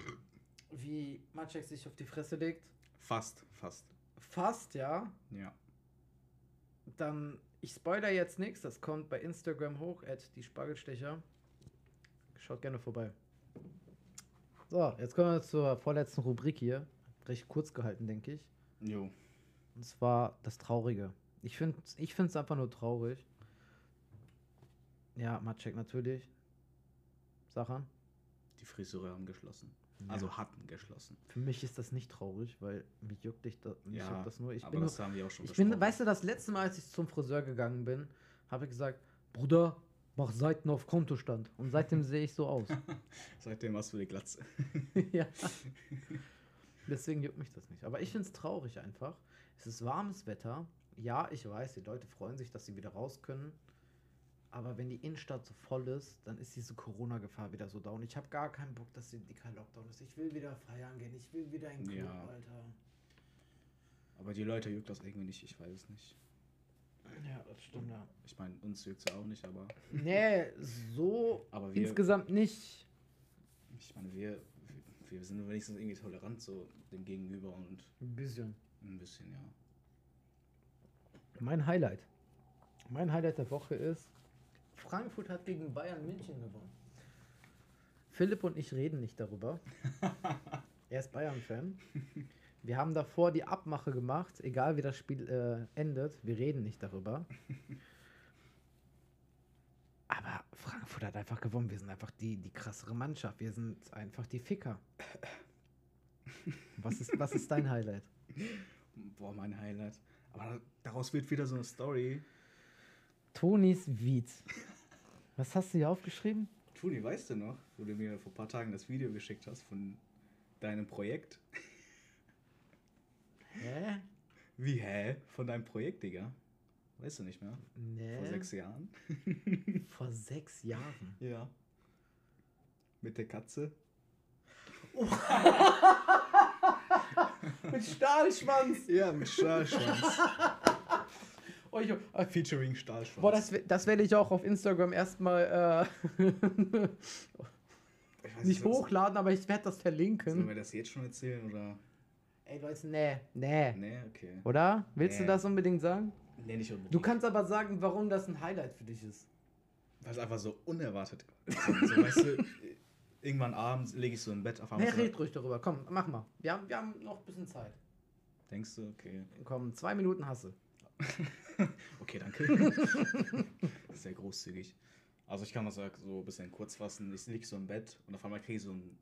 wie Maciek sich auf die Fresse legt, Fast, fast. fast ja, Ja. dann, ich spoiler jetzt nichts, das kommt bei Instagram hoch, at die Spargelstecher. Schaut gerne vorbei. So, jetzt kommen wir zur vorletzten Rubrik hier. Recht kurz gehalten, denke ich. Jo. Und zwar das Traurige. Ich finde es ich find's einfach nur traurig. Ja, Maciek natürlich. Sachen. Die Friseure haben geschlossen. Also hatten geschlossen. Für mich ist das nicht traurig, weil mich juckt, dich da, mich Ja, das nur. Ich aber bin, nur, das haben wir auch schon ich bin, weißt du, das letzte Mal, als ich zum Friseur gegangen bin, habe ich gesagt, Bruder, mach Seiten auf Kontostand. Und seitdem sehe ich so aus. Seitdem hast du die Glatze. ja. Deswegen juckt mich das nicht. Aber ich finde es traurig einfach. Es ist warmes Wetter. Ja, ich weiß, die Leute freuen sich, dass sie wieder raus können. Aber wenn die Innenstadt so voll ist, dann ist diese Corona-Gefahr wieder so da. Und ich habe gar keinen Bock, dass die kein Lockdown ist. Ich will wieder feiern gehen. Ich will wieder in den Club, Ja. Alter. Aber die Leute juckt das irgendwie nicht, ich weiß es nicht. Ja, das stimmt, ja. Ich meine, uns juckt es ja auch nicht, aber Nee, so Aber wir- insgesamt nicht. ich meine, wir, wir sind wenigstens irgendwie tolerant so dem Gegenüber und Ein bisschen. ein bisschen, ja. Mein Highlight. Mein Highlight der Woche ist, Frankfurt hat gegen Bayern München gewonnen. Philipp und ich reden nicht darüber. er ist Bayern-Fan. Wir haben davor die Abmache gemacht, egal wie das Spiel äh, endet, wir reden nicht darüber. Aber Frankfurt hat einfach gewonnen. Wir sind einfach die, die krassere Mannschaft. Wir sind einfach die Ficker. Was ist, was ist dein Highlight? Boah, mein Highlight. Aber daraus wird wieder so eine Story. Tonis Wied. Was hast du hier aufgeschrieben? Toni, weißt du noch, wo du mir vor ein paar Tagen das Video geschickt hast von deinem Projekt? Wie, hä? Von deinem Projekt, Digga? Weißt du nicht mehr? Nee. Vor sechs Jahren? Vor sechs Jahren. Ja. Mit der Katze? Mit Stahlschwanz. Ja, mit Stahlschwanz. Oh, ich, äh, Featuring Stahlschwanz. boah, das, das werde ich auch auf Instagram erstmal äh, nicht hochladen, aber ich werde das Sollen verlinken. wir das jetzt schon erzählen oder? Ey Leute, nee, nee. Nee, okay. Oder? Willst du Nee. das unbedingt sagen? Nee, nicht unbedingt. Du kannst aber sagen, warum das ein Highlight für dich ist. Weil es einfach so unerwartet ist. so, weißt du, irgendwann abends lege ich so im Bett auf Nee, einmal. so- red ruhig darüber. Komm, mach mal. Wir haben, wir haben noch ein bisschen Zeit. Denkst du, okay. Komm, zwei Minuten hasse. Okay, danke. Sehr großzügig. Also ich kann das so ein bisschen kurz fassen. Ich liege so im Bett und auf einmal kriege ich so einen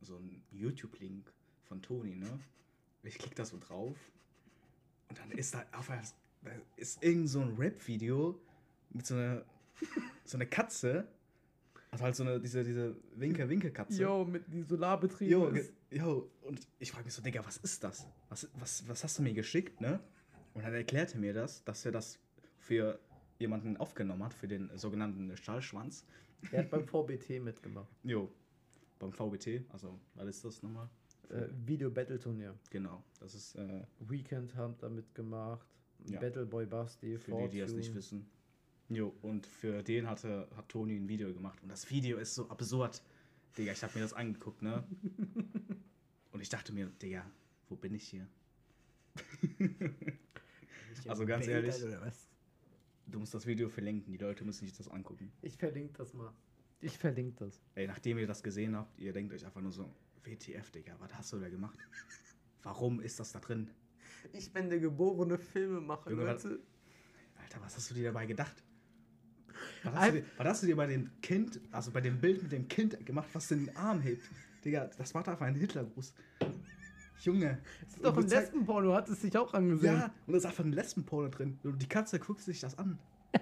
so einen YouTube-Link von Toni, ne? Ich klicke da so drauf und dann ist da auf einmal da ist irgend so ein Rap-Video mit so einer so einer Katze. Also halt so eine, diese, diese Winke-Winke-Katze. Jo, mit die Solarbetriebe. Jo, jo, und ich frage mich so, Digga, was ist das? Was, was, was hast du mir geschickt, ne? Und dann erklärte mir das, dass er das für jemanden aufgenommen hat, für den sogenannten Stahlschwanz. Er hat beim VBT mitgemacht. Jo, beim VBT, also, was ist das nochmal? Äh, Video-Battle-Turnier. Genau, das ist äh, Weekend haben da mitgemacht. Ja. Battle Boy Basti, für die, die es nicht Fortune. wissen. Jo, und für den hatte, hat Toni ein Video gemacht. Und das Video ist so absurd. Digga, ich habe mir das angeguckt, ne? Und ich dachte mir, Digga, wo bin ich hier? Also ganz Welt, ehrlich-? Du musst das Video verlinken, die Leute müssen sich das angucken. Ich verlinke das mal. Ich verlinke das. Ey, nachdem ihr das gesehen habt, ihr denkt euch einfach nur so, WTF, Digga, was hast du da gemacht? Warum ist das da drin? Ich bin der geborene Filmemacher, Junge, Leute. Alter, was hast du dir dabei gedacht? Was hast, du dir, was hast du dir bei dem Kind, also bei dem Bild mit dem Kind gemacht, was den Arm hebt? Digga, das macht einfach einen Hitlergruß. Junge. Das ist doch ein du zeig- Lesbenporno, hat es sich auch angesehen. Ja, und da ist einfach ein Lesbenporno drin. Und die Katze guckt sich das an.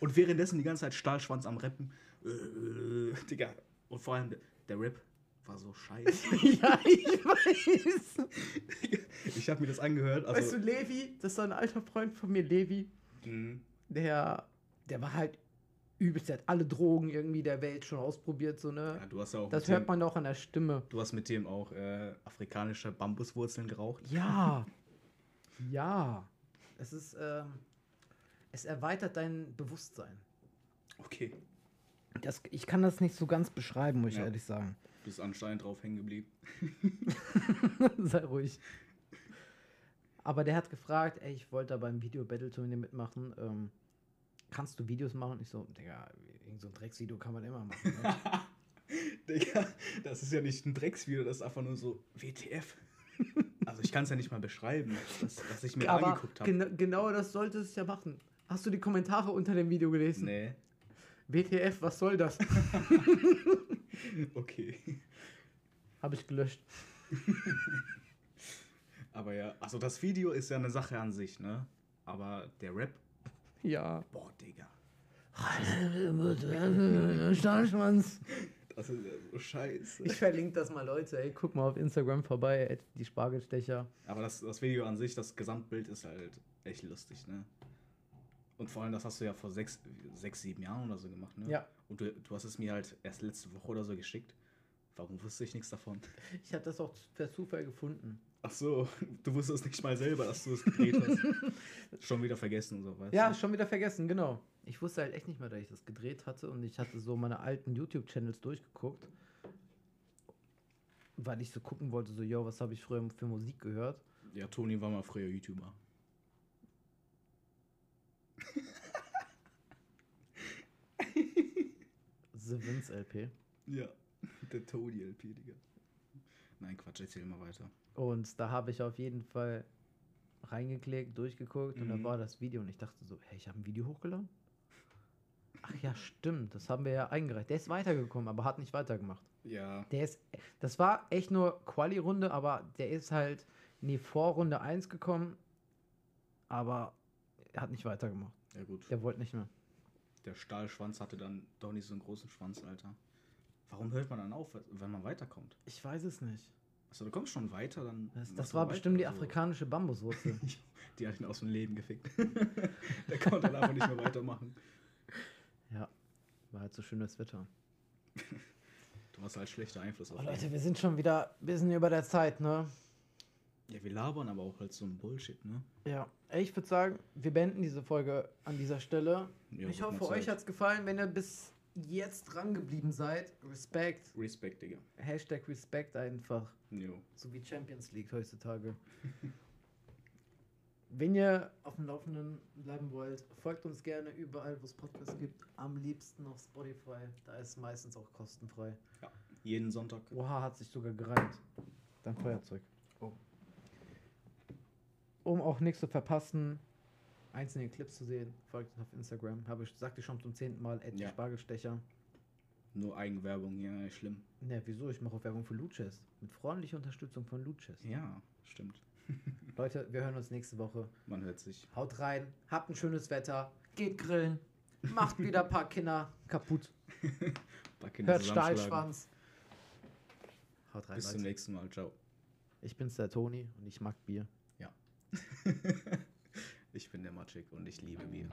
und währenddessen die ganze Zeit Stahlschwanz am Rappen. Äh, Digga. Und vor allem der, Rap war so scheiße. ja, ich weiß. ich habe mir das angehört. Also, weißt du, Levi, das ist so ein alter Freund von mir, Levi, Mhm. der, der war halt übelst, der hat alle Drogen irgendwie der Welt schon ausprobiert, so, ne? ja, du hast ja auch Das hört dem, man doch an der Stimme. Du hast mit dem auch äh, afrikanische Bambuswurzeln geraucht. Ja. ja. Es ist, ähm, es erweitert dein Bewusstsein. Okay. Das, ich kann das nicht so ganz beschreiben, muss ich Ja. ehrlich sagen. Bist anscheinend drauf hängen geblieben. Sei ruhig. Aber der hat gefragt, ey, ich wollte da beim Video Battle Turnier mitmachen. Ähm, kannst du Videos machen? Ich so, Digga, irgend so ein Drecksvideo kann man immer machen. Ne? Digga, das ist ja nicht ein Drecksvideo, das ist einfach nur so WTF. Also ich kann es ja nicht mal beschreiben, dass, dass ich mir Aber angeguckt habe. gena genau das sollte es ja machen. Hast du die Kommentare unter dem Video gelesen? Nee. WTF, was soll das? Okay. Habe ich gelöscht. Aber ja, also das Video ist ja eine Sache an sich, ne? Aber der Rap, Ja. boah, Digga. Stahlschwanz. Das ist ja so scheiße. Ich verlinke das mal, Leute. Ey, guck mal auf Instagram vorbei, die Spargelstecher. Aber das, das Video an sich, das Gesamtbild ist halt echt lustig, ne? Und vor allem, das hast du ja vor sechs, sechs sieben Jahren oder so gemacht, ne? Ja. Und du, du hast es mir halt erst letzte Woche oder so geschickt. Warum wusste ich nichts davon? Ich habe das auch per Zufall gefunden. Ach so, du wusstest nicht mal selber, dass du es gedreht hast. Schon wieder vergessen und so, weißt Ja, du? schon wieder vergessen, genau. Ich wusste halt echt nicht mehr, dass ich das gedreht hatte und ich hatte so meine alten YouTube-Channels durchgeguckt, weil ich so gucken wollte, so, yo, was habe ich früher für Musik gehört? Ja, Toni war mal früher YouTuber. The Vince LP. Ja, der Toni LP, Digga. Nein, Quatsch, erzähl mal weiter. Und da habe ich auf jeden Fall reingeklickt, durchgeguckt und da Mhm. war das Video und ich dachte so, hey, ich habe ein Video hochgeladen? Ach ja, stimmt, das haben wir ja eingereicht. Der ist weitergekommen, aber hat nicht weitergemacht. Ja, Der ist, das war echt nur Quali-Runde, aber der ist halt in die Vorrunde 1 gekommen, aber er hat nicht weitergemacht. ja gut. Der wollte nicht mehr. Der Stahlschwanz hatte dann doch nicht so einen großen Schwanz, Alter. Warum hört man dann auf, wenn man weiterkommt? Ich weiß es nicht. Achso, du kommst schon weiter, dann. Das, das war weiter bestimmt die oder so. afrikanische Bambuswurzel. Die hat ihn aus dem Leben gefickt. Der konnte dann einfach nicht mehr weitermachen. ja, war halt so schönes Wetter. Du hast halt schlechter Einfluss auf Oh. Leute, wir sind schon wieder ein bisschen über der Zeit, ne? Ja, wir labern aber auch halt so ein Bullshit, ne? Ja, ey, ich würde sagen, wir beenden diese Folge an dieser Stelle. Ja, ich hoffe, euch hat es gefallen, wenn ihr bis jetzt dran geblieben seid. Respekt. Respekt, Digga. Hashtag Respekt einfach. Jo. So wie Champions League heutzutage. Wenn ihr auf dem Laufenden bleiben wollt, folgt uns gerne überall, wo es Podcasts gibt. Am liebsten auf Spotify. Da ist es meistens auch kostenfrei. Jeden Sonntag. Oha, hat sich sogar gereimt. Dein Feuerzeug. Um auch nichts zu verpassen, einzelne Clips zu sehen, folgt uns auf Instagram. Habe ich, sagte ich schon zum zehnten Mal, Ed Ja. Spargelstecher. Nur Eigenwerbung, ja, schlimm. Ne, wieso? Ich mache auch Werbung für Luches. Mit freundlicher Unterstützung von Luches. Ja, stimmt. Leute, wir hören uns nächste Woche. Man hört sich. Haut rein, habt ein schönes Wetter, geht grillen, macht wieder ein paar Kinder kaputt. Paar Kinder Hört. Stahlschwanz. Haut rein, Bis zum Leute. nächsten Mal. Ciao. Ich bin's, der Toni, und ich mag Bier. Ich bin der Matschik und ich liebe Bier.